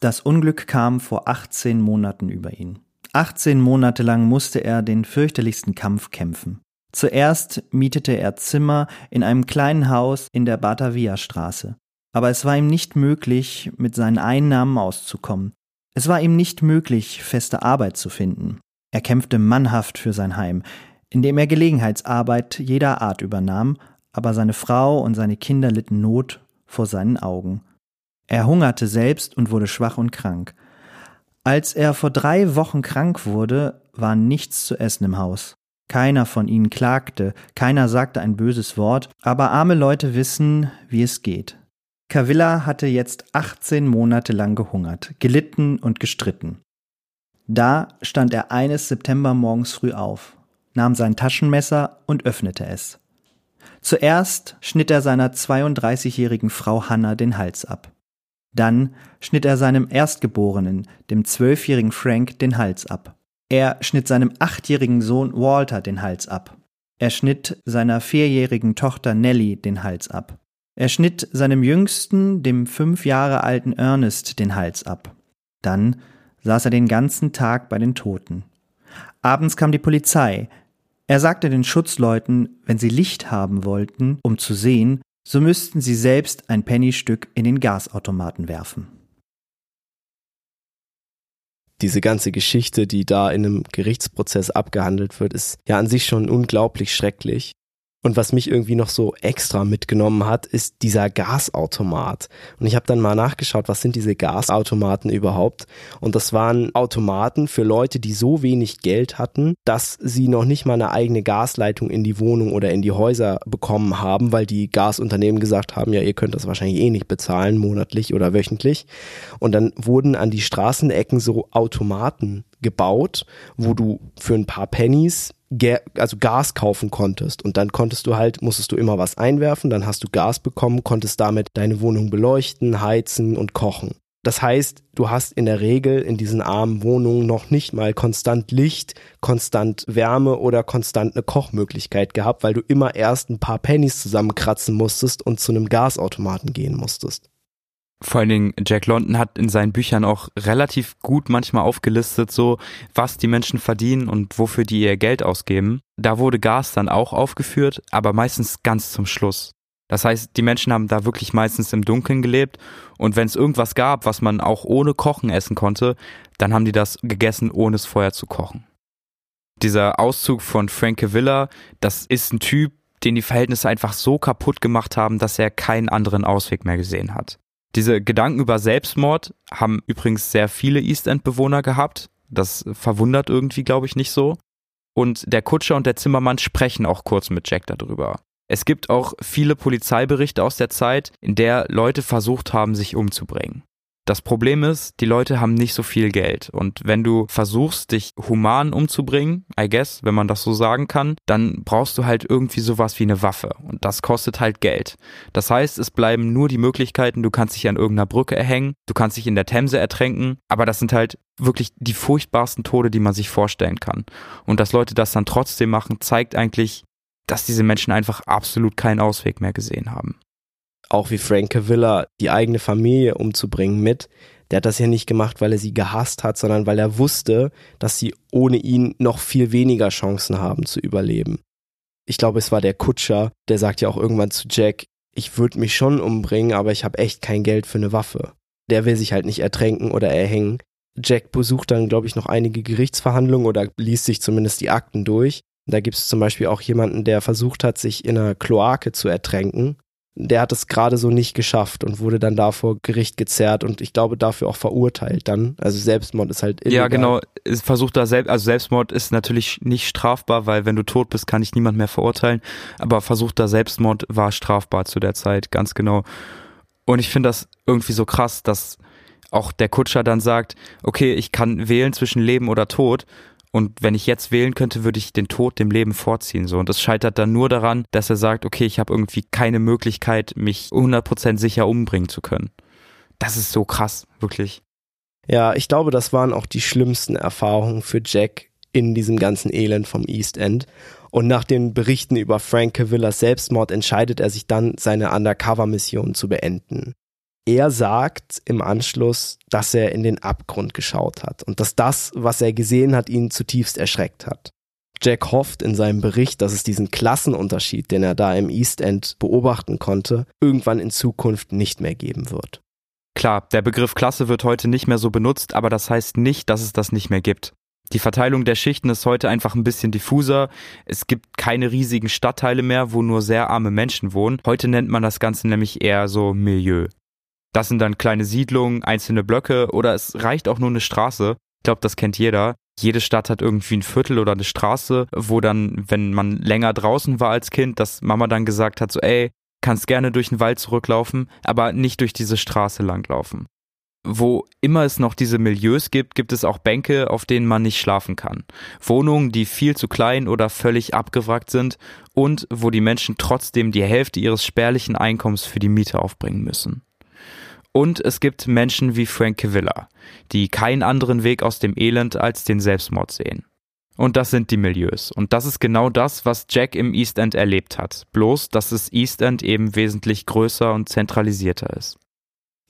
Das Unglück kam vor 18 Monaten über ihn. 18 Monate lang musste er den fürchterlichsten Kampf kämpfen. Zuerst mietete er Zimmer in einem kleinen Haus in der Batavia Straße. Aber es war ihm nicht möglich, mit seinen Einnahmen auszukommen. Es war ihm nicht möglich, feste Arbeit zu finden. Er kämpfte mannhaft für sein Heim, indem er Gelegenheitsarbeit jeder Art übernahm, aber seine Frau und seine Kinder litten Not vor seinen Augen. Er hungerte selbst und wurde schwach und krank. Als er vor drei Wochen krank wurde, war nichts zu essen im Haus. Keiner von ihnen klagte, keiner sagte ein böses Wort, aber arme Leute wissen, wie es geht. Cavilla hatte jetzt 18 Monate lang gehungert, gelitten und gestritten. Da stand er eines September morgens früh auf, nahm sein Taschenmesser und öffnete es. Zuerst schnitt er seiner 32-jährigen Frau Hannah den Hals ab. Dann schnitt er seinem Erstgeborenen, dem zwölfjährigen Frank, den Hals ab. Er schnitt seinem achtjährigen Sohn Walter den Hals ab. Er schnitt seiner vierjährigen Tochter Nellie den Hals ab. Er schnitt seinem Jüngsten, dem fünf Jahre alten Ernest, den Hals ab. Dann saß er den ganzen Tag bei den Toten. Abends kam die Polizei, er sagte den Schutzleuten, wenn sie Licht haben wollten, um zu sehen, so müssten sie selbst ein Pennystück in den Gasautomaten werfen. Diese ganze Geschichte, die da in einem Gerichtsprozess abgehandelt wird, ist ja an sich schon unglaublich schrecklich. Und was mich irgendwie noch so extra mitgenommen hat, ist dieser Gasautomat. Und ich habe dann mal nachgeschaut, was sind diese Gasautomaten überhaupt? Und das waren Automaten für Leute, die so wenig Geld hatten, dass sie noch nicht mal eine eigene Gasleitung in die Wohnung oder in die Häuser bekommen haben, weil die Gasunternehmen gesagt haben, ja, ihr könnt das wahrscheinlich eh nicht bezahlen, monatlich oder wöchentlich. Und dann wurden an die Straßenecken so Automaten gebaut, wo du für ein paar Pennies also Gas kaufen konntest und dann konntest du halt, musstest du immer was einwerfen, dann hast du Gas bekommen, konntest damit deine Wohnung beleuchten, heizen und kochen. Das heißt, du hast in der Regel in diesen armen Wohnungen noch nicht mal konstant Licht, konstant Wärme oder konstant eine Kochmöglichkeit gehabt, weil du immer erst ein paar Pennies zusammenkratzen musstest und zu einem Gasautomaten gehen musstest. Vor allen Dingen Jack London hat in seinen Büchern auch relativ gut manchmal aufgelistet, so was die Menschen verdienen und wofür die ihr Geld ausgeben. Da wurde Gas dann auch aufgeführt, aber meistens ganz zum Schluss. Das heißt, die Menschen haben da wirklich meistens im Dunkeln gelebt und wenn es irgendwas gab, was man auch ohne Kochen essen konnte, dann haben die das gegessen, ohne es vorher zu kochen. Dieser Auszug von Frank Villa, das ist ein Typ, den die Verhältnisse einfach so kaputt gemacht haben, dass er keinen anderen Ausweg mehr gesehen hat. Diese Gedanken über Selbstmord haben übrigens sehr viele East End-Bewohner gehabt. Das verwundert irgendwie, glaube ich, nicht so. Und der Kutscher und der Zimmermann sprechen auch kurz mit Jack darüber. Es gibt auch viele Polizeiberichte aus der Zeit, in der Leute versucht haben, sich umzubringen. Das Problem ist, die Leute haben nicht so viel Geld. Und wenn du versuchst, dich human umzubringen, I guess, wenn man das so sagen kann, dann brauchst du halt irgendwie sowas wie eine Waffe. Und das kostet halt Geld. Das heißt, es bleiben nur die Möglichkeiten, du kannst dich an irgendeiner Brücke erhängen, du kannst dich in der Themse ertränken, aber das sind halt wirklich die furchtbarsten Tode, die man sich vorstellen kann. Und dass Leute das dann trotzdem machen, zeigt eigentlich, dass diese Menschen einfach absolut keinen Ausweg mehr gesehen haben auch wie Frank Cavilla die eigene Familie umzubringen mit. Der hat das ja nicht gemacht, weil er sie gehasst hat, sondern weil er wusste, dass sie ohne ihn noch viel weniger Chancen haben zu überleben. Ich glaube, es war der Kutscher, der sagt ja auch irgendwann zu Jack, ich würde mich schon umbringen, aber ich habe echt kein Geld für eine Waffe. Der will sich halt nicht ertränken oder erhängen. Jack besucht dann, glaube ich, noch einige Gerichtsverhandlungen oder liest sich zumindest die Akten durch. Da gibt es zum Beispiel auch jemanden, der versucht hat, sich in einer Kloake zu ertränken der hat es gerade so nicht geschafft und wurde dann da vor Gericht gezerrt und ich glaube dafür auch verurteilt dann. Also Selbstmord ist halt illegal. Ja, genau. Versucht da selbst, also Selbstmord ist natürlich nicht strafbar, weil wenn du tot bist, kann ich niemand mehr verurteilen. Aber versucht da Selbstmord war strafbar zu der Zeit, ganz genau. Und ich finde das irgendwie so krass, dass auch der Kutscher dann sagt, okay, ich kann wählen zwischen Leben oder Tod und wenn ich jetzt wählen könnte, würde ich den Tod dem Leben vorziehen. So. Und das scheitert dann nur daran, dass er sagt, okay, ich habe irgendwie keine Möglichkeit, mich 100% sicher umbringen zu können. Das ist so krass, wirklich. Ja, ich glaube, das waren auch die schlimmsten Erfahrungen für Jack in diesem ganzen Elend vom East End. Und nach den Berichten über Frank Cavillas Selbstmord entscheidet er sich dann, seine Undercover-Mission zu beenden. Er sagt im Anschluss, dass er in den Abgrund geschaut hat und dass das, was er gesehen hat, ihn zutiefst erschreckt hat. Jack hofft in seinem Bericht, dass es diesen Klassenunterschied, den er da im East End beobachten konnte, irgendwann in Zukunft nicht mehr geben wird. Klar, der Begriff Klasse wird heute nicht mehr so benutzt, aber das heißt nicht, dass es das nicht mehr gibt. Die Verteilung der Schichten ist heute einfach ein bisschen diffuser. Es gibt keine riesigen Stadtteile mehr, wo nur sehr arme Menschen wohnen. Heute nennt man das Ganze nämlich eher so Milieu. Das sind dann kleine Siedlungen, einzelne Blöcke oder es reicht auch nur eine Straße. Ich glaube, das kennt jeder. Jede Stadt hat irgendwie ein Viertel oder eine Straße, wo dann, wenn man länger draußen war als Kind, dass Mama dann gesagt hat, so, ey, kannst gerne durch den Wald zurücklaufen, aber nicht durch diese Straße langlaufen. Wo immer es noch diese Milieus gibt, gibt es auch Bänke, auf denen man nicht schlafen kann. Wohnungen, die viel zu klein oder völlig abgewrackt sind und wo die Menschen trotzdem die Hälfte ihres spärlichen Einkommens für die Miete aufbringen müssen. Und es gibt Menschen wie Frank Cavilla, die keinen anderen Weg aus dem Elend als den Selbstmord sehen. Und das sind die Milieus. Und das ist genau das, was Jack im East End erlebt hat. Bloß, dass das East End eben wesentlich größer und zentralisierter ist.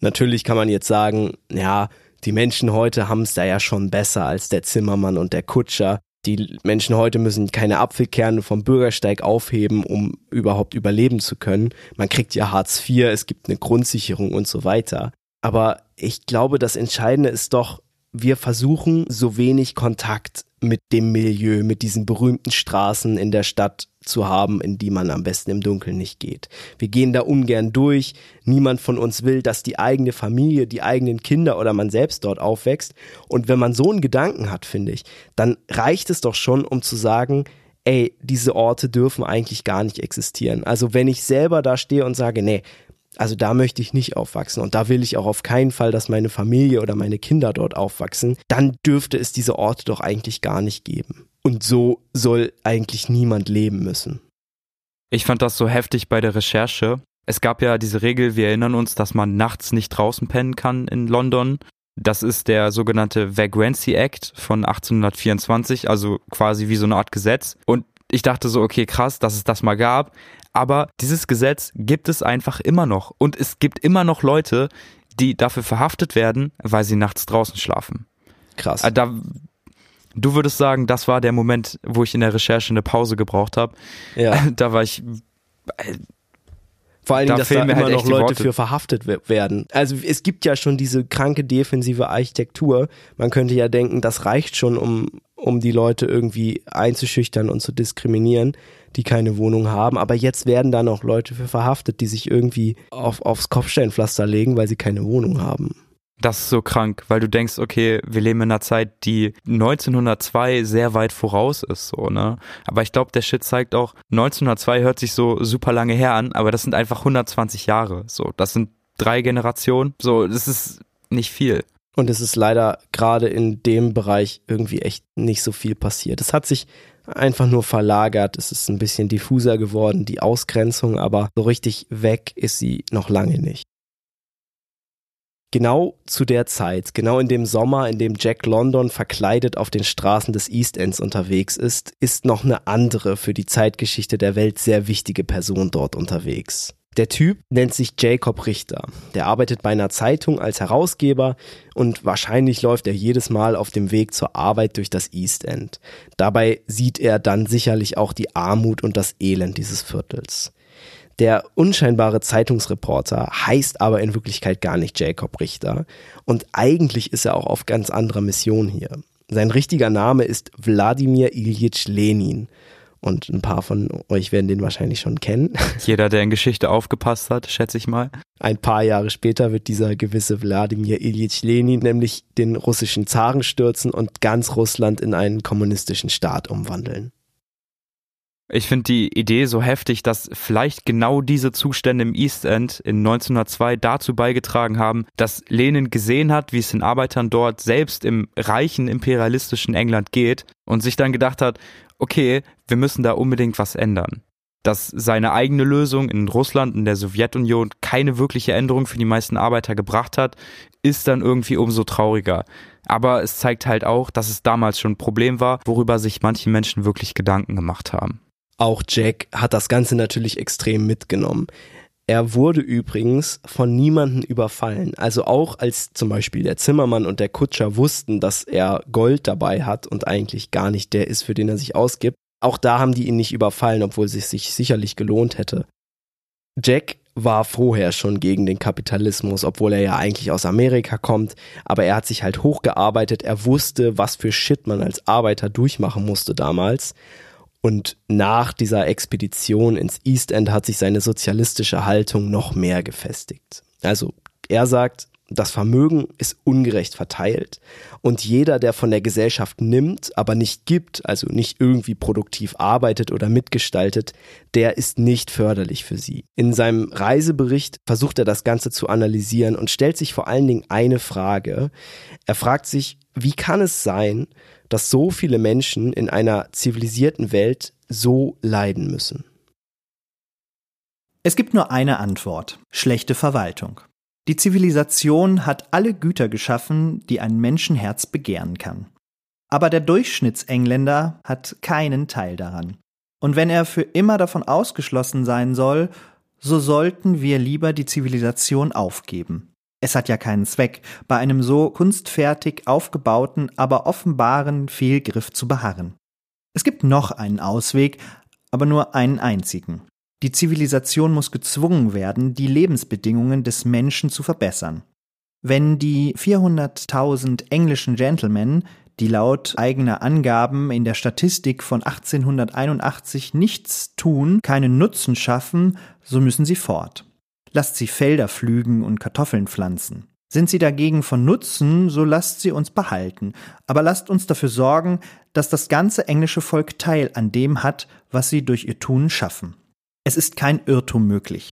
Natürlich kann man jetzt sagen, ja, die Menschen heute haben es da ja schon besser als der Zimmermann und der Kutscher. Die Menschen heute müssen keine Apfelkerne vom Bürgersteig aufheben, um überhaupt überleben zu können. Man kriegt ja Hartz IV, es gibt eine Grundsicherung und so weiter. Aber ich glaube, das Entscheidende ist doch, wir versuchen so wenig Kontakt mit dem Milieu, mit diesen berühmten Straßen in der Stadt zu haben, in die man am besten im Dunkeln nicht geht. Wir gehen da ungern durch. Niemand von uns will, dass die eigene Familie, die eigenen Kinder oder man selbst dort aufwächst. Und wenn man so einen Gedanken hat, finde ich, dann reicht es doch schon, um zu sagen, ey, diese Orte dürfen eigentlich gar nicht existieren. Also wenn ich selber da stehe und sage, nee, also da möchte ich nicht aufwachsen und da will ich auch auf keinen Fall, dass meine Familie oder meine Kinder dort aufwachsen, dann dürfte es diese Orte doch eigentlich gar nicht geben. Und so soll eigentlich niemand leben müssen. Ich fand das so heftig bei der Recherche. Es gab ja diese Regel, wir erinnern uns, dass man nachts nicht draußen pennen kann in London. Das ist der sogenannte Vagrancy Act von 1824, also quasi wie so eine Art Gesetz. Und ich dachte so, okay, krass, dass es das mal gab. Aber dieses Gesetz gibt es einfach immer noch. Und es gibt immer noch Leute, die dafür verhaftet werden, weil sie nachts draußen schlafen. Krass. Äh, da, du würdest sagen, das war der Moment, wo ich in der Recherche eine Pause gebraucht habe. Ja. [LAUGHS] Da war ich. Äh, vor allen Dingen, da dass da immer halt noch Leute für verhaftet werden. Also es gibt ja schon diese kranke defensive Architektur. Man könnte ja denken, das reicht schon, um, um die Leute irgendwie einzuschüchtern und zu diskriminieren die keine Wohnung haben. Aber jetzt werden da noch Leute für verhaftet, die sich irgendwie auf, aufs Kopfsteinpflaster legen, weil sie keine Wohnung haben. Das ist so krank, weil du denkst, okay, wir leben in einer Zeit, die 1902 sehr weit voraus ist, so, ne? Aber ich glaube, der Shit zeigt auch, 1902 hört sich so super lange her an, aber das sind einfach 120 Jahre, so. Das sind drei Generationen, so, das ist nicht viel. Und es ist leider gerade in dem Bereich irgendwie echt nicht so viel passiert. Es hat sich einfach nur verlagert. Es ist ein bisschen diffuser geworden, die Ausgrenzung, aber so richtig weg ist sie noch lange nicht. Genau zu der Zeit, genau in dem Sommer, in dem Jack London verkleidet auf den Straßen des East Ends unterwegs ist, ist noch eine andere für die Zeitgeschichte der Welt sehr wichtige Person dort unterwegs. Der Typ nennt sich Jacob Richter. Der arbeitet bei einer Zeitung als Herausgeber und wahrscheinlich läuft er jedes Mal auf dem Weg zur Arbeit durch das East End. Dabei sieht er dann sicherlich auch die Armut und das Elend dieses Viertels. Der unscheinbare Zeitungsreporter heißt aber in Wirklichkeit gar nicht Jacob Richter und eigentlich ist er auch auf ganz anderer Mission hier. Sein richtiger Name ist Wladimir Ilyich Lenin und ein paar von euch werden den wahrscheinlich schon kennen. [LAUGHS] Jeder, der in Geschichte aufgepasst hat, schätze ich mal. Ein paar Jahre später wird dieser gewisse Wladimir Ilyich Lenin nämlich den russischen Zaren stürzen und ganz Russland in einen kommunistischen Staat umwandeln. Ich finde die Idee so heftig, dass vielleicht genau diese Zustände im East End in 1902 dazu beigetragen haben, dass Lenin gesehen hat, wie es den Arbeitern dort selbst im reichen imperialistischen England geht und sich dann gedacht hat, okay, wir müssen da unbedingt was ändern. Dass seine eigene Lösung in Russland, in der Sowjetunion keine wirkliche Änderung für die meisten Arbeiter gebracht hat, ist dann irgendwie umso trauriger. Aber es zeigt halt auch, dass es damals schon ein Problem war, worüber sich manche Menschen wirklich Gedanken gemacht haben. Auch Jack hat das Ganze natürlich extrem mitgenommen. Er wurde übrigens von niemanden überfallen. Also auch als zum Beispiel der Zimmermann und der Kutscher wussten, dass er Gold dabei hat und eigentlich gar nicht der ist, für den er sich ausgibt. Auch da haben die ihn nicht überfallen, obwohl es sich sicherlich gelohnt hätte. Jack war vorher schon gegen den Kapitalismus, obwohl er ja eigentlich aus Amerika kommt. Aber er hat sich halt hochgearbeitet. Er wusste, was für Shit man als Arbeiter durchmachen musste damals. Und nach dieser Expedition ins East End hat sich seine sozialistische Haltung noch mehr gefestigt. Also er sagt, das Vermögen ist ungerecht verteilt und jeder, der von der Gesellschaft nimmt, aber nicht gibt, also nicht irgendwie produktiv arbeitet oder mitgestaltet, der ist nicht förderlich für sie. In seinem Reisebericht versucht er das Ganze zu analysieren und stellt sich vor allen Dingen eine Frage. Er fragt sich, wie kann es sein, dass so viele Menschen in einer zivilisierten Welt so leiden müssen? Es gibt nur eine Antwort. Schlechte Verwaltung. Die Zivilisation hat alle Güter geschaffen, die ein Menschenherz begehren kann. Aber der Durchschnittsengländer hat keinen Teil daran. Und wenn er für immer davon ausgeschlossen sein soll, so sollten wir lieber die Zivilisation aufgeben. Es hat ja keinen Zweck, bei einem so kunstfertig aufgebauten, aber offenbaren Fehlgriff zu beharren. Es gibt noch einen Ausweg, aber nur einen einzigen. Die Zivilisation muss gezwungen werden, die Lebensbedingungen des Menschen zu verbessern. Wenn die 400.000 englischen Gentlemen, die laut eigener Angaben in der Statistik von 1881 nichts tun, keinen Nutzen schaffen, so müssen sie fort. Lasst sie Felder pflügen und Kartoffeln pflanzen. Sind sie dagegen von Nutzen, so lasst sie uns behalten, aber lasst uns dafür sorgen, dass das ganze englische Volk Teil an dem hat, was sie durch ihr Tun schaffen. Es ist kein Irrtum möglich.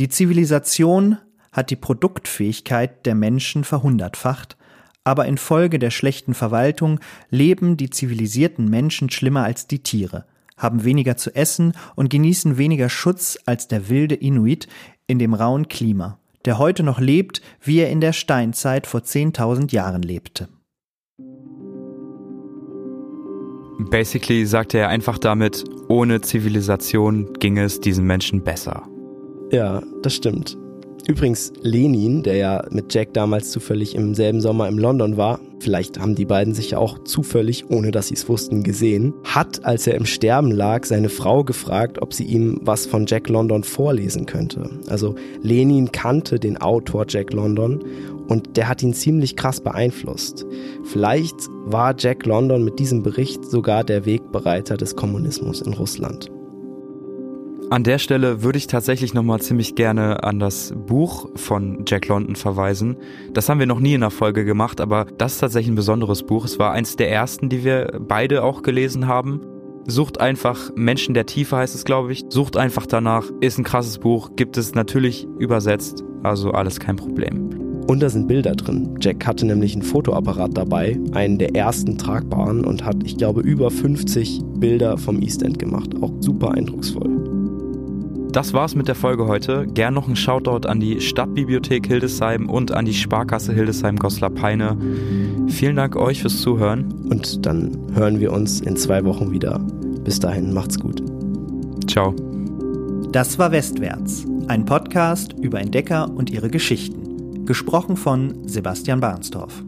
Die Zivilisation hat die Produktfähigkeit der Menschen verhundertfacht, aber infolge der schlechten Verwaltung leben die zivilisierten Menschen schlimmer als die Tiere, haben weniger zu essen und genießen weniger Schutz als der wilde Inuit in dem rauen Klima, der heute noch lebt, wie er in der Steinzeit vor 10.000 Jahren lebte. Basically sagte er einfach damit, ohne Zivilisation ging es diesen Menschen besser. Ja, das stimmt. Übrigens, Lenin, der ja mit Jack damals zufällig im selben Sommer in London war, vielleicht haben die beiden sich ja auch zufällig, ohne dass sie es wussten, gesehen, hat, als er im Sterben lag, seine Frau gefragt, ob sie ihm was von Jack London vorlesen könnte. Also Lenin kannte den Autor Jack London und der hat ihn ziemlich krass beeinflusst. Vielleicht war Jack London mit diesem Bericht sogar der Wegbereiter des Kommunismus in Russland. An der Stelle würde ich tatsächlich nochmal ziemlich gerne an das Buch von Jack London verweisen. Das haben wir noch nie in der Folge gemacht, aber das ist tatsächlich ein besonderes Buch. Es war eins der ersten, die wir beide auch gelesen haben. Sucht einfach Menschen der Tiefe heißt es, glaube ich. Sucht einfach danach. Ist ein krasses Buch, gibt es natürlich übersetzt, also alles kein Problem. Und da sind Bilder drin. Jack hatte nämlich einen Fotoapparat dabei, einen der ersten tragbaren und hat, ich glaube, über 50 Bilder vom East End gemacht. Auch super eindrucksvoll. Das war's mit der Folge heute. Gern noch ein Shoutout an die Stadtbibliothek Hildesheim und an die Sparkasse Hildesheim-Goslar-Peine. Vielen Dank euch fürs Zuhören. Und dann hören wir uns in zwei Wochen wieder. Bis dahin, macht's gut. Ciao. Das war Westwärts, ein Podcast über Entdecker und ihre Geschichten. Gesprochen von Sebastian Barnsdorf.